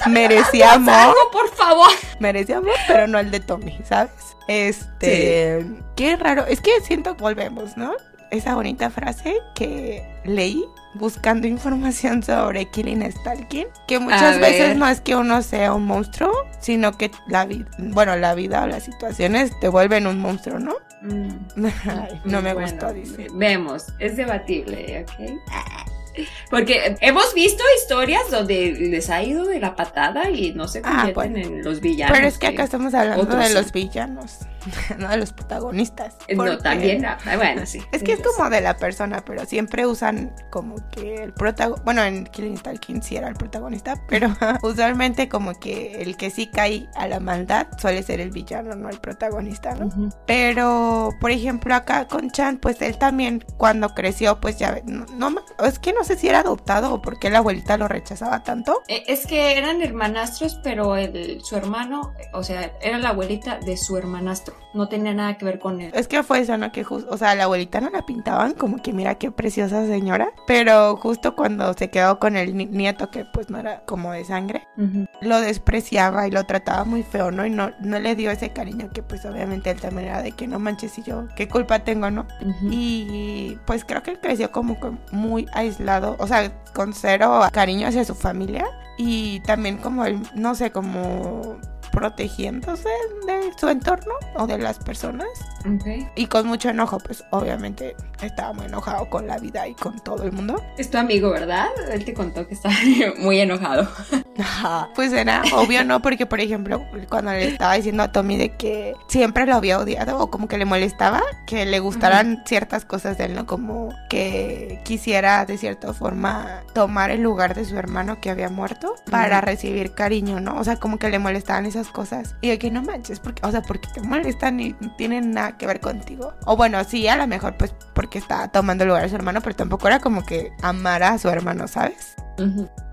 no, Merecía amor. por favor. Merecía amor, pero no el de Tommy, ¿sabes? Este. Qué raro. Es que siento, volvemos, ¿no? Esa bonita frase que leí buscando información sobre Killing Stalking. Que muchas veces no es que uno sea un monstruo, sino que la vida, bueno, la vida o las situaciones te vuelven un monstruo, ¿no? Ay, no me Bueno, gustó, dice. Vemos, es debatible, ¿ok? Porque hemos visto historias donde les ha ido de la patada y no se Ah, convierten bueno. en los villanos. Pero es que acá estamos hablando de los villanos, no de los protagonistas. No, también. ah, bueno, sí. Es que es como de la persona, pero siempre usan como que el protagonista. Bueno, en Killing Stalking sí era el protagonista, pero usualmente como que el que sí cae a la maldad suele ser el villano, no el protagonista, ¿no? razón. Ujú. Pero, por ejemplo, acá con Chan, pues él también cuando creció, pues ya, no, no es que no sé si era adoptado o por qué la abuelita lo rechazaba tanto. Eh, Es que eran hermanastros, pero el, su hermano, o sea, era la abuelita de su hermanastro. No tenía nada que ver con él. Es que fue eso, ¿no? Que justo, o sea, la abuelita no la pintaban como que mira qué preciosa señora, pero justo cuando se quedó con el ni- nieto que pues no era como de sangre, lo despreciaba y lo trataba muy feo, ¿no? Y no, no le dio ese cariño que pues obviamente él también era de que no manches y yo, ¿qué culpa tengo, no? Y pues creo que él creció como muy aislado, o sea, con cero cariño hacia su familia y también como él, no sé, como protegiéndose de su entorno o de las personas. Y con mucho enojo, pues obviamente estaba muy enojado con la vida y con todo el mundo. Es tu amigo, ¿verdad? Él te contó que estaba muy enojado. Pues era obvio, ¿no? Porque, por ejemplo, cuando le estaba diciendo a Tommy de que siempre lo había odiado o como que le molestaba que le gustaran ciertas cosas de él, ¿no? Como que quisiera de cierta forma tomar el lugar de su hermano que había muerto para recibir cariño, ¿no? O sea, como que le molestaban esas cosas. Y de que no manches, porque, o sea, porque te molestan y tienen nada que ver contigo. O bueno, sí, a lo mejor pues porque estaba tomando lugar de su hermano, pero tampoco era como que amara a su hermano, ¿sabes?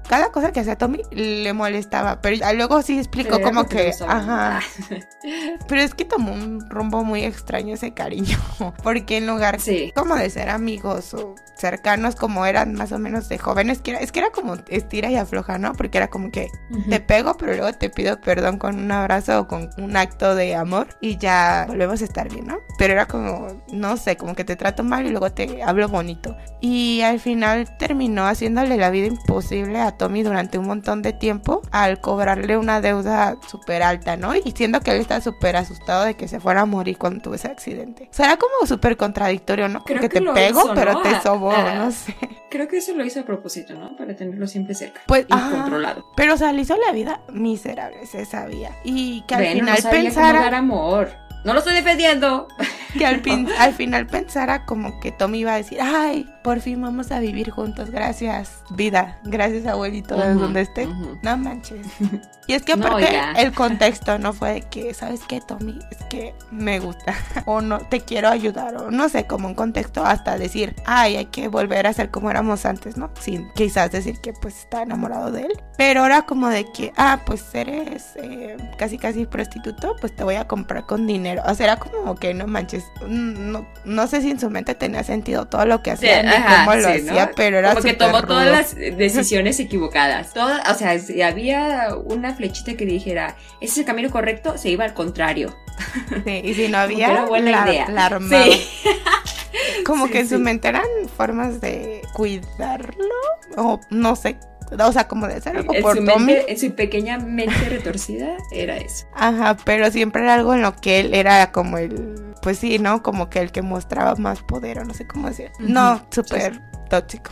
Cada cosa que hacía Tommy le molestaba, pero luego sí explicó como que, ajá, pero es que tomó un rumbo muy extraño ese cariño, porque en lugar Sí. como de ser amigos o cercanos como eran más o menos de jóvenes, que era, es que era como estira y afloja, ¿no? Porque era como que Ujú. te pego, pero luego te pido perdón con un abrazo o con un acto de amor y ya volvemos a estar bien, ¿no? Pero era como, no sé, como que te trato mal y luego te hablo bonito. Y al final terminó haciéndole la vida imposible a Tommy durante un montón de tiempo al cobrarle una deuda súper alta, ¿no? Y siendo que él está súper asustado de que se fuera a morir cuando tuvo ese accidente. O sea, era como súper contradictorio, ¿no? Creo que te pego, hizo, pero ¿no? te Ah, sobo, ah. no sé. Creo que eso lo hizo a propósito, ¿no? Para tenerlo siempre cerca. Pues, y ajá. controlado. Pero, o sea, le hizo la vida miserable, se sabía. Y que al Bueno, final no sabía cómo pensara, dar amor. No lo estoy defendiendo. que al, fin- al final pensara como que Tommy iba a decir, ay, por fin vamos a vivir juntos, gracias vida, gracias abuelito, de donde esté. No manches. Y es que aparte el contexto no fue de que, ¿sabes qué, Tommy? Es que me gusta o no, te quiero ayudar o no sé, como un contexto hasta decir, ay, hay que volver a ser como éramos antes, ¿no? Sin quizás decir que pues está enamorado de él. Pero ahora como de que, ah, pues eres eh, casi casi prostituto, pues te voy a comprar con dinero. O sea, era como que no manches, no, no sé si en su mente tenía sentido todo lo que hacía ni cómo lo hacía, pero era como que tomó todas las decisiones equivocadas. Toda, o sea, si había una flechita que dijera, ese es el camino correcto, se iba al contrario. Sí, y si no había, era buena la, idea. La Como que en su mente eran formas de cuidarlo, o no sé o sea, como de ser algo por su mente, En su pequeña mente retorcida era eso. Ajá, pero siempre era algo en lo que él era como el, pues sí, ¿no? Como que el que mostraba más poder o no sé cómo decir. No, súper tóxico.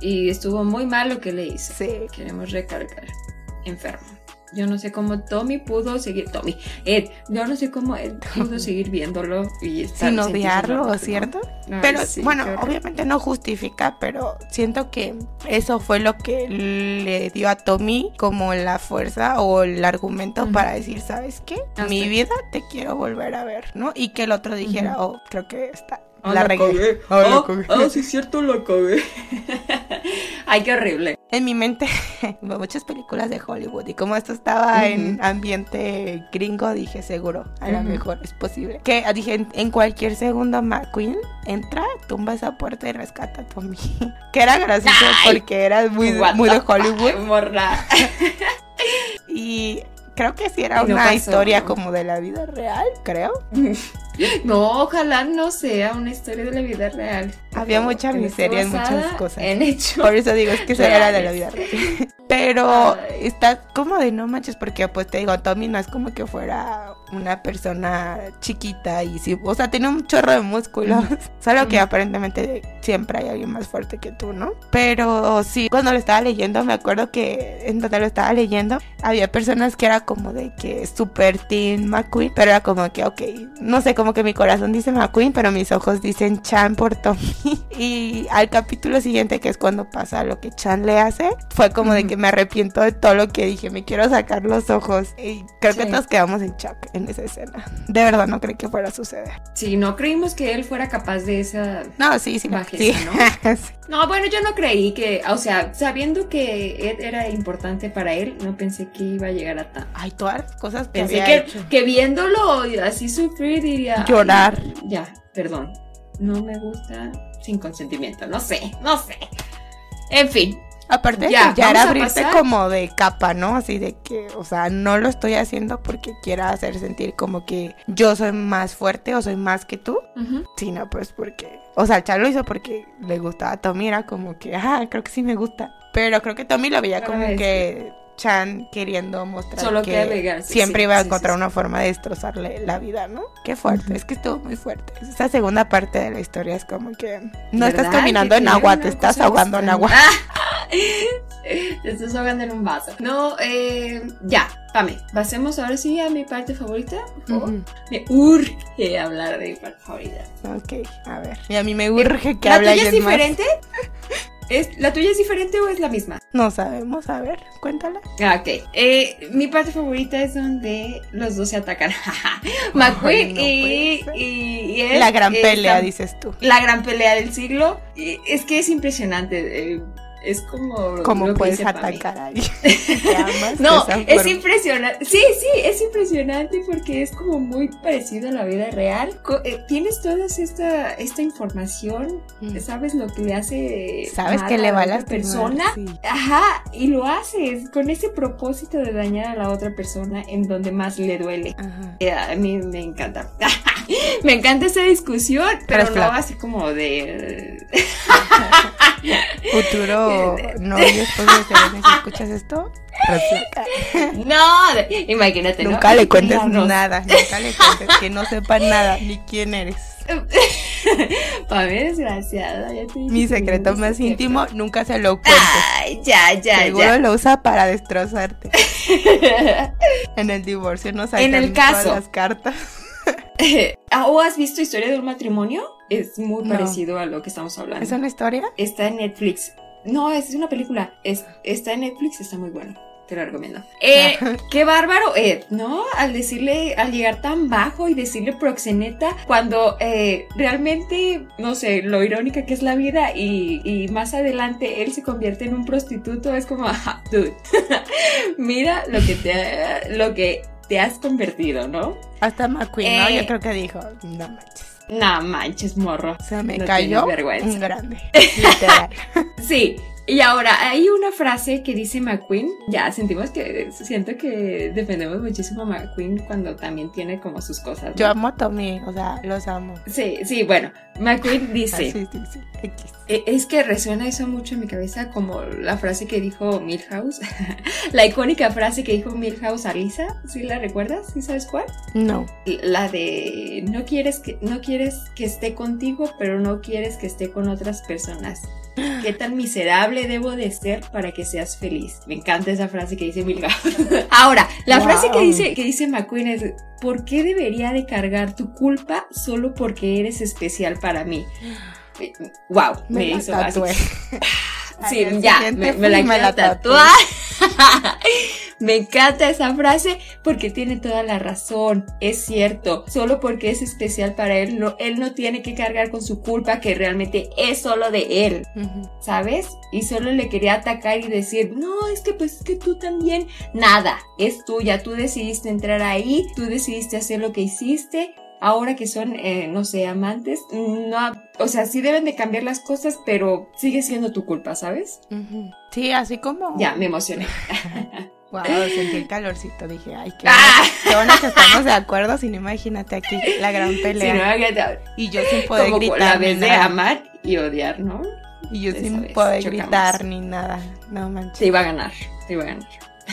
Y estuvo muy mal lo que le hizo. Sí. Queremos recargar. Enfermo. Yo no sé cómo Tommy pudo seguir, Tommy, Ed, yo no sé cómo Ed pudo seguir viéndolo y estar sin odiarlo, ¿cierto? pero bueno, obviamente no justifica, pero siento que eso fue lo que le dio a Tommy como la fuerza o el argumento para decir, ¿sabes qué? Mi vida te quiero volver a ver, ¿no? Y que el otro dijera, oh, creo que está Ah, la, regué. Ah, la oh, ah, sí, cierto, la cagué. Ay, qué horrible. En mi mente, muchas películas de Hollywood. Y como esto estaba en ambiente gringo, dije, seguro, a lo mejor es posible. Que dije, en cualquier segundo, McQueen entra, tumba esa puerta y rescata a Tommy. que era gracioso porque era muy, muy de Hollywood. morra. y creo que sí era una historia como de la vida real, creo. No, ojalá no sea una historia de la vida real. Había mucha miseria en muchas cosas. En hecho. Por eso digo, es que era de la vida real. Pero está como de no manches, porque pues te digo, Tommy no es como que fuera una persona chiquita y sí, o sea, tiene un chorro de músculos. Solo que aparentemente siempre hay alguien más fuerte que tú, ¿no? Pero sí, cuando lo estaba leyendo, me acuerdo que en donde lo estaba leyendo, había personas que era como de que super Team McQueen, pero era como que, ok, no sé, como que mi corazón dice McQueen, pero mis ojos dicen Chan por Tommy. y al capítulo siguiente, que es cuando pasa lo que Chan le hace, fue como de que me arrepiento de todo lo que dije, me quiero sacar los ojos. Y creo que todos quedamos en shock en esa escena. De verdad, no creí que fuera a suceder. Sí, no creímos que él fuera capaz de esa. No, sí, sí, bajeza, ¿no? No, bueno, yo no creí que, o sea, sabiendo que Ed era importante para él, no pensé que iba a llegar a tan. Ay, todas las cosas que Pensé que, que viéndolo así sufrir diría. Llorar. Ya, perdón. No me gusta sin consentimiento. No sé, no sé. En fin, Aparte ya, ya era abrirte como de capa, ¿no? Así de que, o sea, no lo estoy haciendo porque quiera hacer sentir como que yo soy más fuerte o soy más que tú, sino pues porque, o sea, el chavo lo hizo porque le gustaba a Tommy, era como que, ah, creo que sí me gusta. Pero creo que Tommy lo veía como que Chan queriendo mostrar que, siempre iba a encontrar una forma de destrozarle la vida, ¿no? Qué fuerte, es que estuvo muy fuerte. Esta segunda parte de la historia es como que no estás caminando en agua, te estás ahogando en agua. te estás ahogando en un vaso. No, eh, ya, Pame, pasemos ahora sí a mi parte favorita. Me urge hablar de mi parte favorita. Ok, a ver. Y a mí me urge que hable ¿La tuya es diferente? ¿La tuya es diferente o es la misma? No sabemos, a ver, cuéntala. Ah, ok. Eh, mi parte favorita es donde los dos se atacan. McQueen y, y, La gran pelea, dices tú. La gran pelea del siglo. es que es impresionante. Eh, es como. ¿Cómo puedes atacar a alguien? no, es impresionante. Sí, sí, es impresionante porque es como muy parecido a la vida real. Eh, tienes toda esta, esta información, mm. sabes lo que le hace. Sabes que le va a la persona. Ajá, y lo haces con ese propósito de dañar a la otra persona en donde más le duele. Eh, a mí me encanta. me encanta esa discusión, pero no así como de. Futuro novio, esposo de si escuchas esto, No, imagínate. Nunca le cuentes nada, nunca le cuentes que no sepan nada, ni quién eres. Para mí desgraciada, Mi secreto más íntimo nunca se lo cuentes. Ay, ya, ya, Seguro lo usa para destrozarte. en el divorcio no sacan en el caso, las cartas. ¿O has visto Historia de un matrimonio? Es muy No. parecido a lo que estamos hablando. ¿Es una historia? Está en Netflix. No, es una película. Es, está en Netflix, está muy bueno. Te lo recomiendo. Eh, qué bárbaro, Ed, ¿no? Al decirle, al llegar tan bajo y decirle proxeneta, cuando eh, realmente, no sé, lo irónica que es la vida y, y más adelante él se convierte en un prostituto, es como, "Ajá, dude, mira lo que te, lo que te has convertido, ¿no? Hasta McQueen, ¿no? Eh. Yo creo que dijo, no manches. No manches, morro. Se me No cayó vergüenza. un grande. Literal. Sí, y ahora hay una frase que dice McQueen. Ya sentimos que siento que defendemos muchísimo a McQueen cuando también tiene como sus cosas. ¿no? Yo amo a Tommy, o sea, los amo. Sí, sí, bueno, McQueen dice. Ah. "E- Es que resuena eso mucho en mi cabeza como la frase que dijo Milhouse, la icónica frase que dijo Milhouse a Lisa, ¿sí la recuerdas? ¿Sí sabes cuál? No. La de no quieres que no quieres que esté contigo, pero no quieres que esté con otras personas. ¿Qué tan miserable debo de ser para que seas feliz? Me encanta esa frase que dice Milhouse. Ahora, la Wow. frase que dice que dice McQueen es ¿Por qué debería de cargar tu culpa solo porque eres especial para mí? Wow, me, Me, hizo así. Sí, ya, me, me la quiero tatuar. me encanta esa frase porque tiene toda la razón. Es cierto, solo porque es especial para él, no, él no tiene que cargar con su culpa que realmente es solo de él. ¿sabes? Y solo le quería atacar y decir, no, es que pues es que tú también. Nada, es tuya, tú decidiste entrar ahí, tú decidiste hacer lo que hiciste. Ahora que son, eh, no sé, amantes, no, o sea, sí deben de cambiar las cosas, pero sigue siendo tu culpa, ¿sabes? Sí, así como. Ya, me emocioné. Wow, sentí el calorcito. Dije, ay, qué, Ah. bueno, qué bueno que estamos de acuerdo. Si no, imagínate aquí la gran pelea. Y yo sin poder Como gritar. la vez de nada. amar y odiar, ¿no? Y yo esa sin vez poder chocamos. gritar ni nada. No manches. Te iba a ganar, te iba a ganar.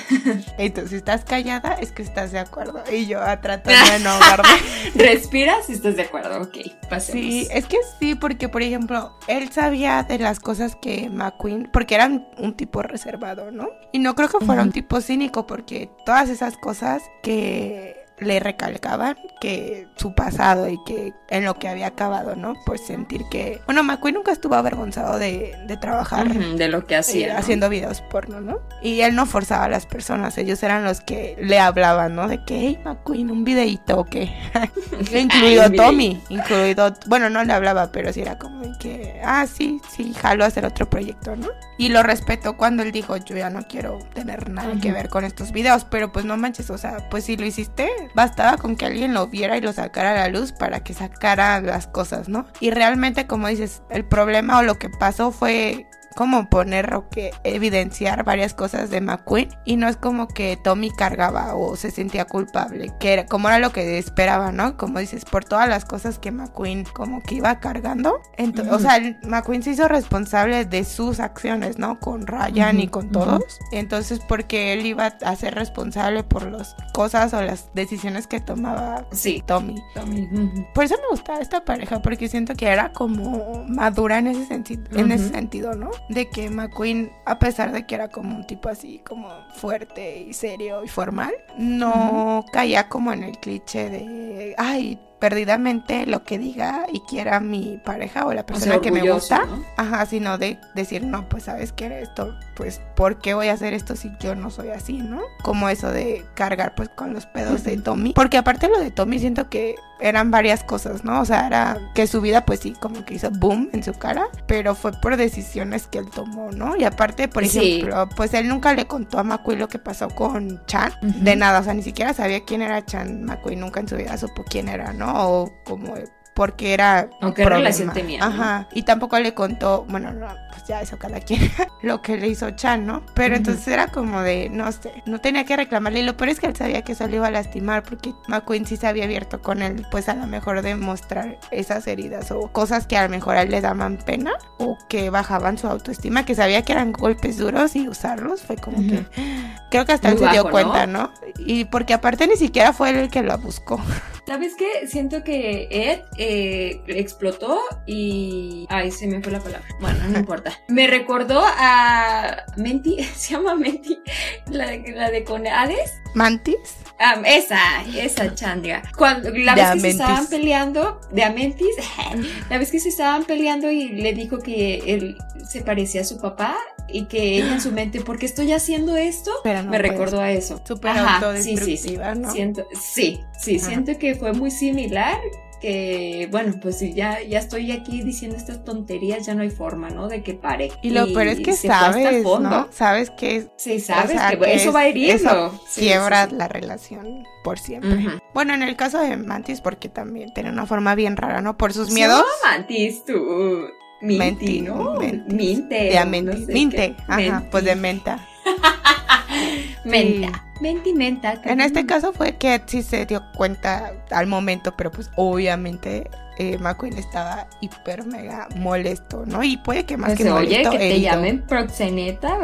Entonces, si estás callada, es que estás de acuerdo. Y yo a tratando de no ahogarme. Respira si estás de acuerdo, ok, pasemos. Sí, es que sí, porque por ejemplo, él sabía de las cosas que McQueen, porque era un, tipo reservado, ¿no? Y no creo que fuera un tipo cínico, porque todas esas cosas que le recalcaban que su pasado y que en lo que había acabado, ¿no? Pues sentir que... Bueno, McQueen nunca estuvo avergonzado de, de trabajar de lo que eh, hacía. ¿no? haciendo videos porno, ¿no? Y él no forzaba a las personas, ellos eran los que le hablaban, ¿no? De que, hey, McQueen, un videíto o qué. incluido Tommy, incluido, bueno, no le hablaba, pero sí era como de que, ah, sí, sí, jalo a hacer otro proyecto, ¿no? Y lo respetó cuando él dijo, yo ya no quiero tener nada que ver con estos videos, pero pues no manches, o sea, pues si lo hiciste, bastaba con que alguien lo viera y lo sacara a la luz para que sacara las cosas, ¿no? Y realmente, como dices, el problema o lo que pasó fue como poner o que evidenciar varias cosas de McQueen y no es como que Tommy cargaba o se sentía culpable, que era como era lo que esperaba, ¿no? Como dices, por todas las cosas que McQueen como que iba cargando. Ento- Ujú. O sea, McQueen se hizo responsable de sus acciones, ¿no? Con Ryan y con todos. Entonces, porque él iba a ser responsable por las cosas o las decisiones que tomaba Sí, Tommy. Tommy. Por eso me gustaba esta pareja, porque siento que era como madura en ese, sentido en ese sentido, ¿no? De que McQueen, a pesar de que era como un tipo así, como fuerte y serio y formal, no caía como en el cliché de, ay, perdidamente lo que diga y quiera mi pareja o la O persona sea, que me gusta. ¿no? Ajá, sino de decir, no, pues sabes que esto, pues, ¿por qué voy a hacer esto si yo no soy así, no? Como eso de cargar pues con los pedos de. Tommy. Porque aparte lo de Tommy siento que eran varias cosas, ¿no? O sea, era que su vida pues sí, como que hizo boom en su cara, pero fue por decisiones que él tomó, ¿no? Y aparte, por Sí. ejemplo, pues él nunca le contó a McQueen lo que pasó con Chan, de nada, o sea, ni siquiera sabía quién era Chan McQueen, nunca en su vida supo quién era, ¿no? O como porque era O un qué relación tenía, ¿no? Ajá. Y tampoco le contó, bueno, no, pues ya eso cada quien, lo que le hizo Chan, ¿no? Pero entonces era como de, no sé, no tenía que reclamarle. Y lo peor es que él sabía que eso le iba a lastimar porque McQueen sí se había abierto con él, pues a lo mejor de mostrar esas heridas o cosas que a lo mejor a él le daban pena o que bajaban su autoestima, que sabía que eran golpes duros y usarlos fue como que creo que hasta él se dio cuenta, ¿no? Y porque aparte ni siquiera fue él el que lo buscó. ¿Sabes qué? Siento que Ed eh, explotó y... Ay, se me fue la palabra. Bueno, no importa. Me recordó a Menti, se llama Menti, la, de- la de con Hades. ¿Mantis? Ah, esa, esa Chandra. Cuando, la De vez que se Amentis. estaban peleando, de Amentis, la vez que se estaban peleando y le dijo que él se parecía a su papá y que ella en su mente, ¿por qué estoy haciendo esto? Pero no Me puedes. recordó a eso. Súper Ajá, sí, sí, sí. autodestructiva, ¿no? Siento, sí, sí, Ajá. siento que fue muy similar. Que bueno, pues si ya, ya estoy aquí diciendo estas tonterías, ya no hay forma, ¿no? De que pare. Y lo peor es que sabes. ¿no? Sabes que Sí, o sabes sea, que, que eso es- va hiriendo. eso Sí, quiebra sí, la relación por siempre. Bueno, en el caso de Mantis, porque también tiene una forma bien rara, ¿no? Por sus miedos. llama Mantis, tú. Minty, Menti, ¿no? Mentis. Minte. De no sé Minte, qué. ajá, Menti. pues de menta. Menta. Menti, menta. En este caso fue que sí se dio cuenta al momento, pero pues obviamente eh, McQueen estaba hiper mega molesto, ¿no? Y puede que más Pues, que oye, molesto, que te herido. llamen proxeneta,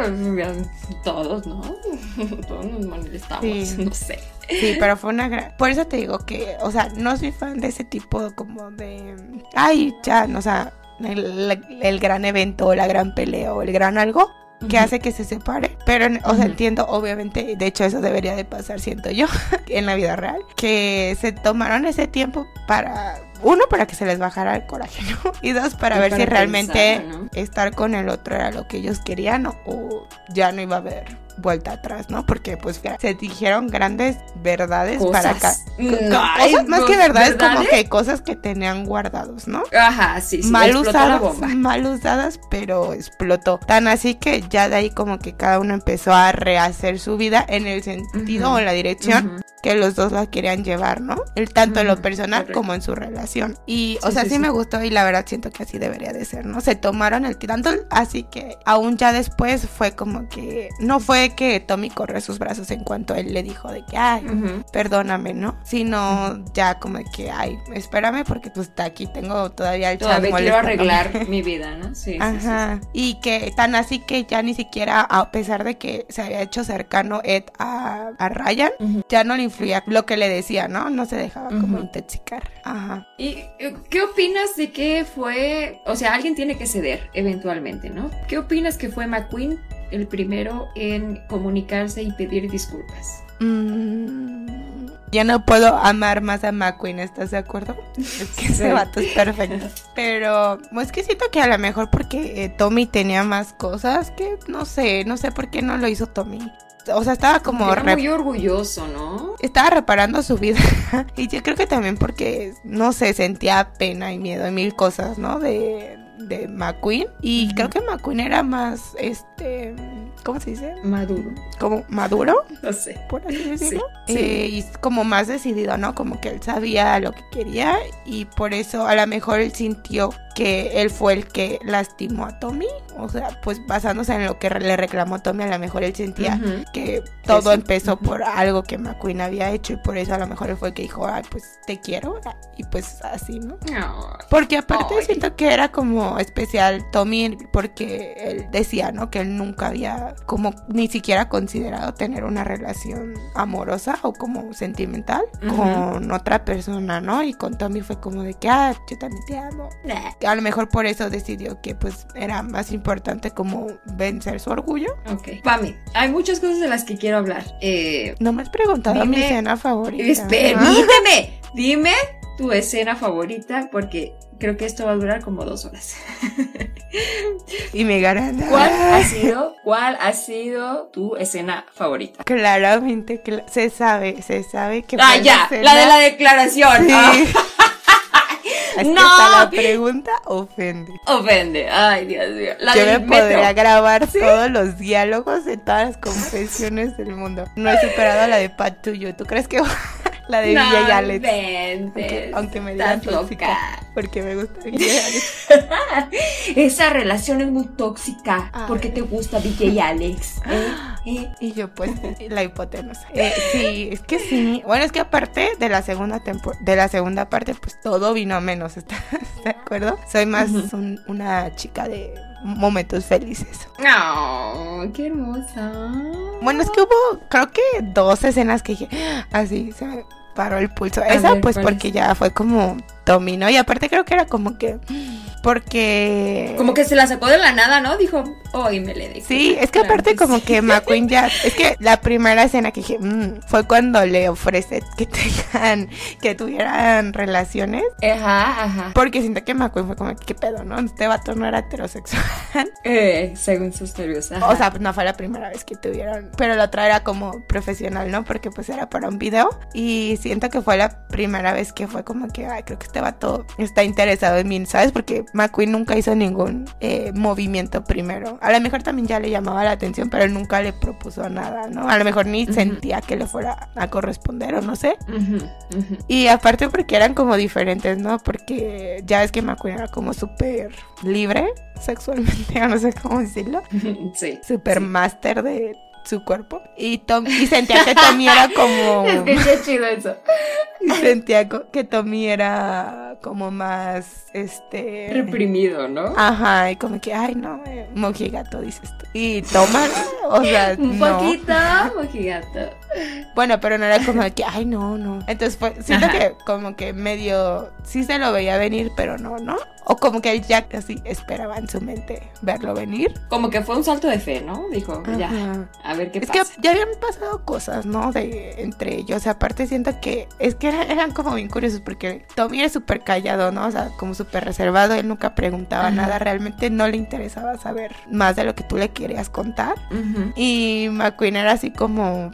todos, ¿no? Todos nos molestamos, Sí. no sé. Sí, pero fue una gran... Por eso te digo que, o sea, no soy fan de ese tipo como de... Ay, ya, no, o sea, el, el gran evento, o la gran pelea, o el gran algo que hace que se separe. Pero, o sea, entiendo, obviamente, de hecho eso debería de pasar, siento yo, en la vida real, que se tomaron ese tiempo para... Uno, para que se les bajara el coraje, ¿no? Y dos, para Y ver para si realmente estar con el otro era lo que ellos querían o, o ya no iba a haber vuelta atrás, ¿no? Porque pues se dijeron grandes verdades para acá. No, Cosas más que verdades, como que cosas que tenían guardados, ¿no? Ajá, sí, sí. mal usadas, mal usadas, pero explotó. Tan así que ya de ahí como que cada uno empezó a rehacer su vida en el sentido o en la dirección que los dos la querían llevar, ¿no? El tanto en lo personal correcto. como en su relación. Y, o Sí, sea, sí, me gustó y la verdad siento que así debería de ser, ¿no? Se tomaron el tanto así que aún ya después fue como que no fue que Tommy corrió sus brazos en cuanto él le dijo de que, ay, perdóname, ¿no? Sino ya como que, ay, espérame porque pues hasta aquí tengo todavía el chat Todavía quiero molestándome". arreglar mi vida, ¿no? Sí, Ajá. Y que tan así que ya ni siquiera, a pesar de que se había hecho cercano Ed a, a Ryan, ya no le influía lo que le decía, ¿no? No se dejaba como Ujú. intoxicar. Ajá. ¿Y eh, qué opinas de que fue, o sea, alguien tiene que ceder eventualmente, ¿no? ¿Qué opinas que fue McQueen el primero en comunicarse y pedir disculpas? Mm, ya no puedo amar más a McQueen, ¿estás de acuerdo? Es que ese vato es perfecto. Pero pues, es que siento que a lo mejor porque eh, Tommy tenía más cosas que no sé, no sé por qué no lo hizo Tommy. O sea, estaba como Era muy orgulloso, ¿no? estaba reparando su vida. y yo creo que también porque, no sé, sentía pena y miedo y mil cosas, ¿no? De, de McQueen. Y creo que McQueen era más, este, ¿cómo se dice? Maduro, Como maduro, no sé. por así decirlo. sí. Eh, y como más decidido, ¿no? Como que él sabía lo que quería y por eso a lo mejor él sintió que él fue el que lastimó a Tommy. O sea, pues basándose en lo que le reclamó Tommy, a lo mejor él sentía que todo sí. empezó por algo que McQueen había hecho y por eso a lo mejor él fue el que dijo, ay, pues te quiero y pues así, ¿no? No. Porque aparte Ay. siento que era como especial Tommy porque él decía, ¿no? Que él nunca había como ni siquiera considerado tener una relación amorosa o como sentimental con otra persona, ¿no? Y con Tommy fue como de que, ah, yo también te amo. A lo mejor por eso decidió que pues era más importante como vencer su orgullo. Ok. Pame, hay muchas cosas de las que quiero hablar. Eh, No me has preguntado mi escena favorita. permíteme, dime tu escena favorita porque creo que esto va a durar como dos horas. Y me garanta. ¿Cuál ha sido, cuál ha sido tu escena favorita? Claramente que se sabe, se sabe que Ah, ya, escena- la de la declaración. Sí. Ah, ¡No! hasta la pregunta ofende. ofende. Ay, Dios mío. La Yo me metro. podría grabar todos los diálogos de todas las confesiones del mundo. No he superado la de Pat Tuyo. ¿Tú crees que la de no Villa y Alex? Aunque, aunque me digan tóxica. loca. Porque me gusta Villa y Alex. Esa relación es muy tóxica. Porque te gusta DJ y Alex? ¿Eh? ¿Eh? Y yo pues la hipotenusa. Eh, sí, es que sí. Bueno, es que aparte de la segunda de la segunda parte, pues todo vino a menos, ¿estás de acuerdo? Soy más un- una chica de momentos felices. No, qué hermosa. Bueno, es que hubo, creo que dos escenas que dije, así, se me- paró el pulso. A Esa ver, pues ¿cuál porque es? ya fue como ¿no? Y aparte creo que era como que porque Como que se la sacó de la nada, ¿no? Dijo, hoy me le dejé. Sí, es que Claro aparte como sí. que McQueen ya, es que la primera escena que dije, "Mm", fue cuando le ofrece que tengan, que tuvieran relaciones, Ajá, ajá. porque siento que McQueen fue como, ¿qué pedo, no? Este vato no era heterosexual. Eh, según sus teorías. ajá. O sea, no fue la primera vez que tuvieron, pero la otra era como profesional, ¿no? Porque pues era para un video y siento que fue la primera vez que fue como que, ay, creo que este vato está interesado en mí, ¿sabes? Porque McQueen nunca hizo ningún eh, movimiento primero. A lo mejor también ya le llamaba la atención, pero él nunca le propuso nada, ¿no? A lo mejor ni sentía que le fuera a corresponder o no sé. Y aparte porque eran como diferentes, ¿no? Porque ya ves que McQueen era como súper libre sexualmente, o no sé cómo decirlo Sí. super Sí. máster de su cuerpo y Tom y sentía que Tommy era como Es que qué chido eso. y sentía que Tommy era como más este Reprimido, ¿no? ajá y como que ay no eh, mojigato dices tú y toma o sea Un no poquito, mojigato. bueno pero no era como que ay no no entonces fue siento Ajá. que como que medio sí se lo veía venir pero no no o como que ya casi esperaba en su mente verlo venir Como que fue un salto de fe, ¿no? Dijo, ya, Ajá. a ver qué Es pasa. que ya habían pasado cosas, ¿no? De entre ellos. Aparte siento que es que eran, eran como bien curiosos porque Tommy era súper callado, ¿no? O sea, como súper reservado. Él nunca preguntaba Ajá. nada. Realmente no le interesaba saber más de lo que tú le querías contar. Y McQueen era así como,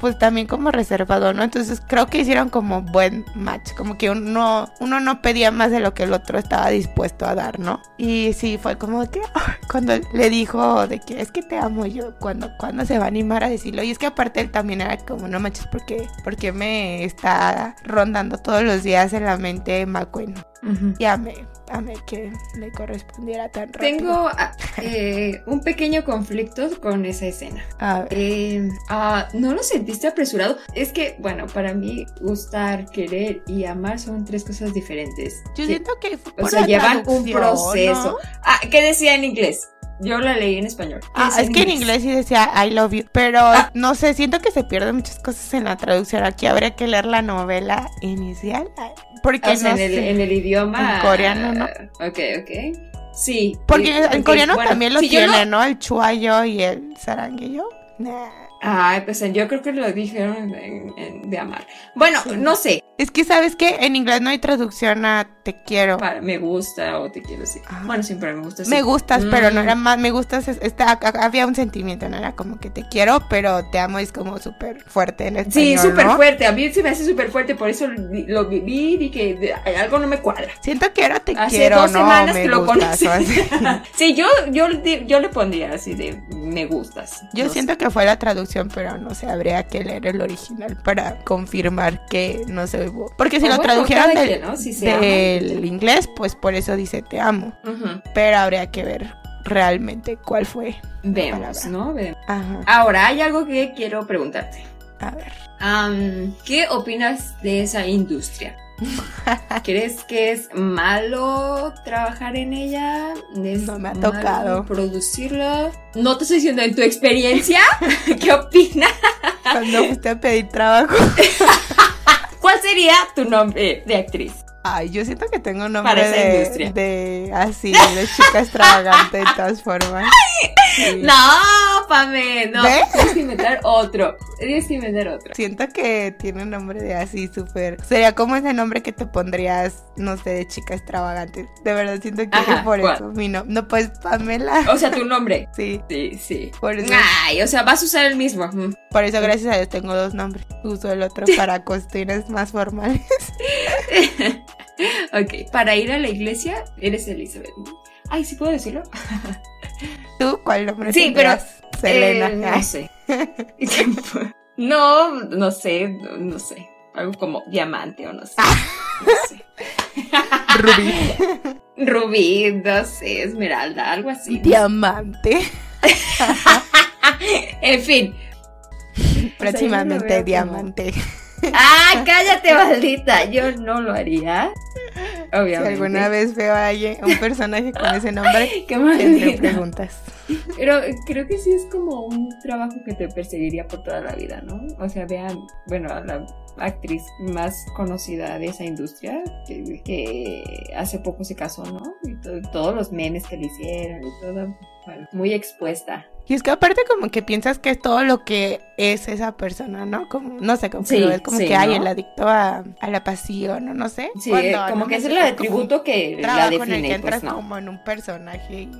pues también como reservado, ¿no? Entonces creo que hicieron como buen match, como que uno, uno no pedía más de lo que el otro estaba dispuesto a dar, ¿no? Y sí, fue como de que cuando le dijo de que es que te amo yo, cuando, cuando se va a animar a decirlo. Y es que aparte él también era como, no manches, porque, porque me está rondando todos los días en la mente McQueen. Ujú. Y amé, amé que le correspondiera tan rápido. Tengo ah, eh, un pequeño conflicto con esa escena. A ver. Eh, ah, ¿No lo sentiste apresurado? Es que, bueno, para mí gustar, querer y amar son tres cosas diferentes. Yo Que- siento que fue o por sea, la llevan un proceso. ¿no? Ah, ¿qué decía en inglés? Yo la leí en español. ¿Qué Ah, es que en inglés sí decía I love you, pero Ah. no sé, siento que se pierden muchas cosas en la traducción. Aquí habría que leer la novela inicial, porque no en, el, sé. en el idioma. En coreano, ¿no? Ok, ok. Sí. Porque en coreano bueno, también lo si yo tiene, no- ¿no? El chuayo y el saranguillo. Nah. Ay, pues yo creo que lo dijeron en- en- de amar. Bueno, Sí. no sé. Es que sabes que en inglés no hay traducción a te quiero. Para, me gusta o te quiero sí. Ah. Bueno, siempre me gusta. sí. Me gustas, pero no Mm. era más, me gustas, es- había un sentimiento, no era como que te quiero, pero te amo es como súper fuerte en español, Sí, súper ¿no? fuerte. A mí se me hace súper fuerte, por eso lo lo vi y dije, de- algo no me cuadra. Siento que era te Hace quiero, dos no semanas me que lo gustas, conocí. sí, yo, yo, yo le pondría así de me gustas. Yo No sé. siento que fue la traducción, pero no sé, habría que leer el original para confirmar que no se Porque si O lo bueno, tradujeron del, inglés, pues por eso dice te amo. Ujú. Pero habría que ver realmente cuál fue. Vemos. ¿no? Vemos. Ajá. Ahora, hay algo que quiero preguntarte. A ver. ¿Qué opinas de esa industria? ¿Crees que es malo trabajar en ella? ¿Es No me ha tocado. producirlo? No te estoy diciendo en tu experiencia. ¿Qué opinas? Cuando fuiste a pedir trabajo. ¿Cuál sería tu nombre de actriz? Ay, yo siento que tengo un nombre de, industria. de así, de chica extravagante de todas formas. Sí. No, Pame, no. ¿Ves? Tienes que inventar otro. Tienes que inventar otro. Siento que tiene un nombre de así súper. Sería como ese nombre que te pondrías, no sé, de chica extravagante. De verdad siento que Ajá, es por ¿cuál? eso. Mi no, no, pues Pamela. O sea, tu nombre. Sí, Sí, sí. por eso. Ay, o sea, vas a usar el mismo. Mm. Por eso, gracias a Dios, tengo dos nombres. Uso el otro para cuestiones más formales. Ok, para ir a la iglesia eres Elizabeth. Ay, ¿sí puedo decirlo? ¿Tú cuál nombre Sí, pero? Selena. Eh, no sé. no, no sé, no, no sé. Algo como diamante o no sé. No sé. Rubí. Rubí, no sé, esmeralda, algo así. Diamante. en fin. Próximamente diamante. Ah, cállate, maldita. Yo no lo haría. Si Obviamente. alguna vez veo a alguien, un personaje con ese nombre, Qué tendré maldita. preguntas. Pero creo que sí es como un trabajo que te perseguiría por toda la vida, ¿no? O sea, vean, bueno, a la actriz más conocida de esa industria, que, que hace poco se casó, ¿no? Y to- todos los memes que le hicieron y todo, bueno, muy expuesta. Y es que aparte como que piensas que es todo lo que es esa persona, ¿no? Como, no sé, como, Sí, que es como sí, que hay ¿no? el adicto a, a la pasión, o no sé. Sí, Cuando eh, como no que es el atributo que la trabajo en el que define, entras pues, ¿no? como en un personaje y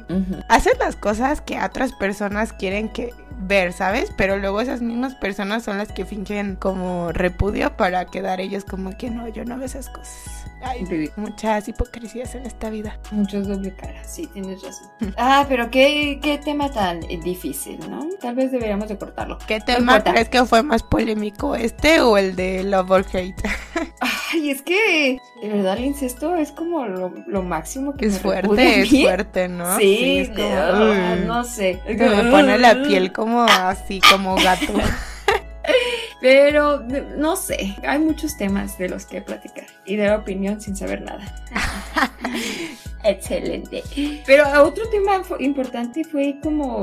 haces las cosas que otras personas quieren que ver, ¿sabes? Pero luego esas mismas personas son las que fingen como repudio para quedar ellos como que no, yo no veo esas cosas. Hay Sí. muchas hipocresías en esta vida. Muchos doble cara, sí, tienes razón. Ah, pero qué, qué tema tan eh, difícil, ¿no? Tal vez deberíamos de cortarlo. ¿Qué No tema importa. crees que fue más polémico, este o el de Love or Hate? Ay, es que de verdad el incesto es como lo, lo máximo que Es me fuerte, es fuerte, ¿no? Sí, es como, no sé. Se me pone la piel como así, como gato. Pero no sé, hay muchos temas de los que platicar y dar opinión sin saber nada. Excelente. Pero otro tema importante fue como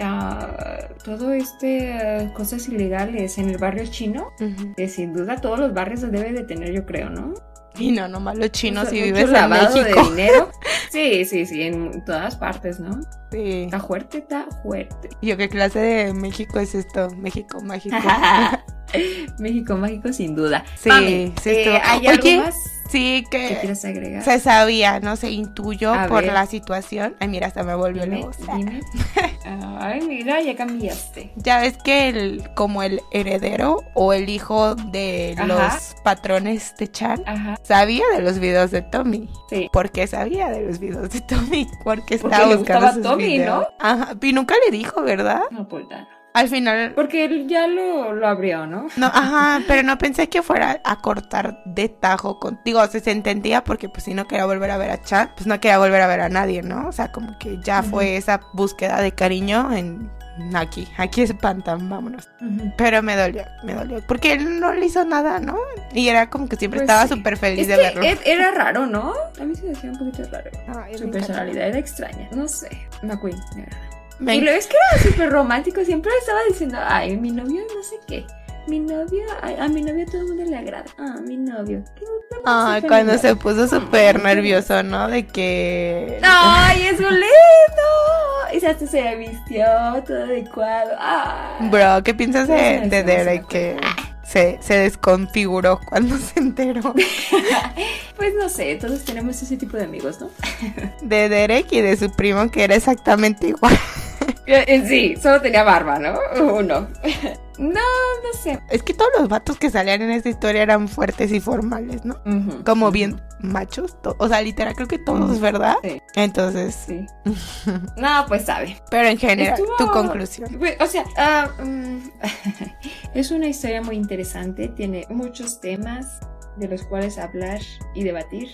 ah, todo este ah, cosas ilegales en el barrio chino, que sin duda todos los barrios se debe de tener, yo creo, ¿no? Y no, nomás los chinos Mucho- si vives en México. de dinero. Sí, sí, sí, en todas partes, ¿no? Sí. Está fuerte, está fuerte. Yo, ¿qué clase de México es esto? México mágico. México mágico sin duda. Sí, Mami, sí eh, ¿Hay Oye, algo más Sí, que agregar? se sabía, no se intuyó A por ver. la situación. Ay, mira, hasta me volvió la Dime, voz. dime. Ay, mira, ya cambiaste. Ya ves que el, como el heredero o el hijo de Ajá. los patrones de Chan Ajá, sabía de los videos de Tommy. sí. ¿Por qué sabía de los videos de Tommy? Porque Porque estaba le buscando gustaba sus Tommy, videos. Ajá, y nunca le dijo, ¿verdad? No, pues nada. Al final Porque él ya lo, lo abrió, ¿no? No, ajá, pero no pensé que fuera a cortar de tajo contigo. O sea, se entendía porque pues si no quería volver a ver a Chad, pues no quería volver a ver a nadie, ¿no? O sea, como que ya Ujú. fue esa búsqueda de cariño en aquí, aquí espantan, vámonos. Pero me dolió, me dolió, porque él no le hizo nada, ¿no? Y era como que siempre Pues estaba sí. súper feliz Es de que verlo. e- era raro, ¿no? A mí se me hacía un poquito raro. Ay, Su personalidad era extraña. No sé. McQueen me Y luego es que era súper romántico. Siempre estaba diciendo, ay, mi novio no sé qué. Mi novio, ay, a mi novio todo el mundo le agrada. Ah, mi novio. Súper cuando lindo. se puso súper nervioso, ¿no? De que... ¡Ay, es lindo! Y se hasta se vistió todo adecuado. ¡Ay! Bro, ¿qué piensas de, de que se, se desconfiguró cuando se enteró? Pues no sé, todos tenemos ese tipo de amigos, ¿no? De Derek y de su primo que era exactamente igual. Eh, eh, Sí, solo tenía barba, ¿no? Uno. No, no sé. Es que todos los vatos que salían en esta historia eran fuertes y formales, ¿no? Como bien machos. O sea, literal, creo que todos. ¿verdad? Sí, Entonces, sí. No, pues sabe. pero en general, Estuvo- tu conclusión. O sea, ah, mm, es una historia muy interesante. Tiene muchos temas de los cuales hablar y debatir.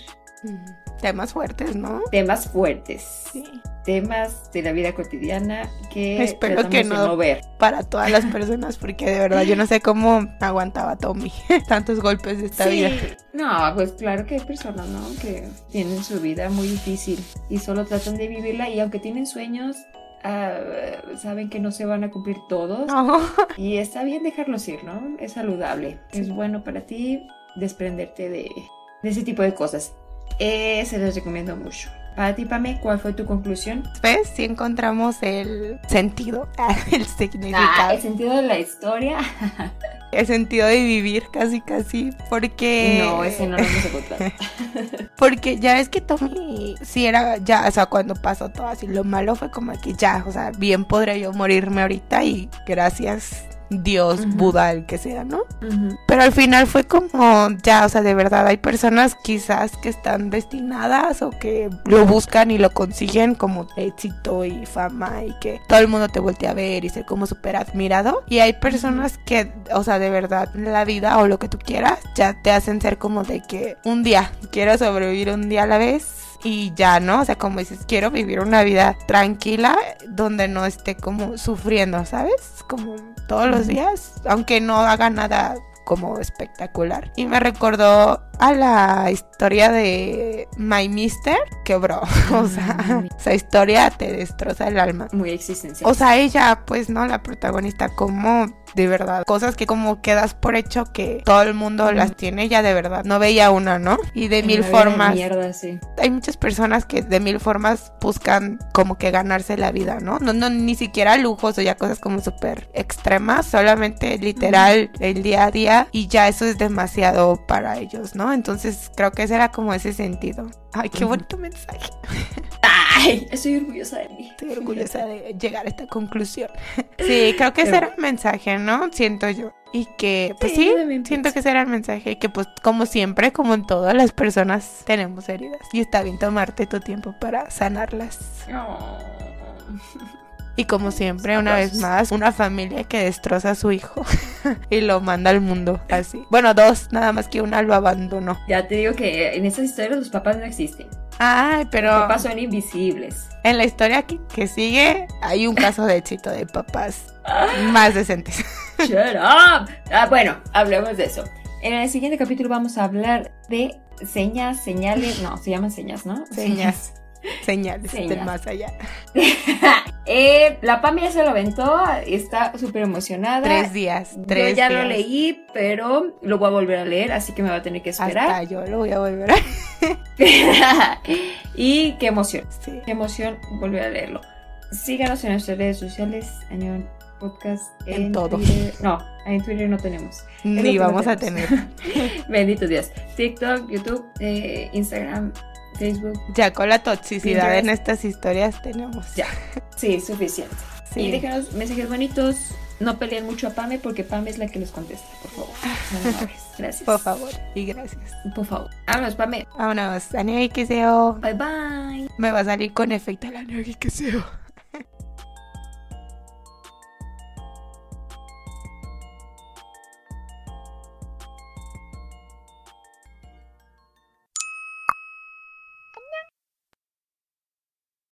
Temas fuertes, ¿no? Temas fuertes. Sí. Temas de la vida cotidiana que Espero que de no. Para todas las personas, porque de verdad yo no sé cómo aguantaba Tommy tantos golpes de esta Sí, vida. no, pues claro que hay personas, ¿no? Que tienen su vida muy difícil y solo tratan de vivirla y aunque tienen sueños, ah, saben que no se van a cumplir todos No. y está bien dejarlos ir, ¿no? Es saludable, es bueno para ti desprenderte de, de ese tipo de cosas. Eh, se los recomiendo mucho. Para ti, Pame, ¿cuál fue tu conclusión? ¿Ves? Si encontramos el sentido, el significado. Ah, el sentido de la historia. el sentido de vivir casi casi porque No, ese no lo hemos encontrado. porque ya ves que Tommy sí era ya o sea cuando pasó todo así lo malo fue como que ya o sea bien podría yo morirme ahorita y gracias Dios. Buda el que sea no pero al final fue como ya o sea de verdad hay personas quizás que están destinadas o que lo buscan y lo consiguen como éxito y fama y que todo el mundo te voltea a ver y ser como súper admirado. Y hay personas que o sea de verdad la vida o lo que tú quieras ya te hacen ser como de que un día quiero sobrevivir un día a la vez y ya, ¿no? O sea, como dices, quiero vivir una vida tranquila donde no esté como sufriendo, ¿sabes? Como todos los días, aunque no haga nada como espectacular. Y me recordó a la historia de My Mister, quebró. O sea, esa historia te destroza el alma. Muy existencial. O sea, ella, pues, ¿no? La protagonista, como de verdad, cosas que como quedas por hecho que todo el mundo las tiene, ya de verdad, no veía una, ¿no? Y de mil formas. Mierda, sí. Hay muchas personas que de mil formas buscan como que ganarse la vida, ¿no? No, no ni siquiera lujos o ya cosas como súper extremas, solamente literal el día a día y ya eso es demasiado para ellos, ¿no? Entonces creo que ese era como ese sentido. Ay, qué bonito mensaje. Ay, estoy orgullosa de mí. Estoy orgullosa de llegar a esta conclusión. Sí, creo que ese era el mensaje, ¿no? Siento yo. Y que, pues sí, siento que ese era el mensaje. Y que, pues, como siempre, como en todas las personas, tenemos heridas. Y está bien tomarte tu tiempo para sanarlas. Y como siempre, una vez más, una familia que destroza a su hijo y lo manda al mundo así. Bueno, dos, nada más que una lo abandonó. Ya te digo que en esas historias los papás no existen. Ay, pero... Los papás son invisibles. En la historia que, sigue hay un caso de éxito de papás más decentes. Shut up. Ah, bueno, hablemos de eso. En el siguiente capítulo vamos a hablar de señas, señales, no, se llaman señas, ¿no? Señas. Señales, del más allá. eh, la Pam ya se lo aventó, está súper emocionada. Tres días, tres Yo ya lo leí, pero lo voy a volver a leer, así que me va a tener que esperar. Hasta yo lo voy a volver a Y qué emoción, qué emoción volver a leerlo. Síganos en nuestras redes sociales, en podcast en, todo. No, en Twitter no tenemos. Ni vamos a tener. Bendito Dios. TikTok, YouTube, eh, Instagram, Facebook. Ya con la toxicidad en estas historias tenemos. Ya. Sí, suficiente. Y déjenos mensajes bonitos. No peleen mucho a Pame porque Pame es la que los contesta, por favor. gracias. Por favor. Y gracias. Por favor. Vámonos, Pame. Vámonos. Seo. Bye bye. Me va a salir con efecto la y que seo.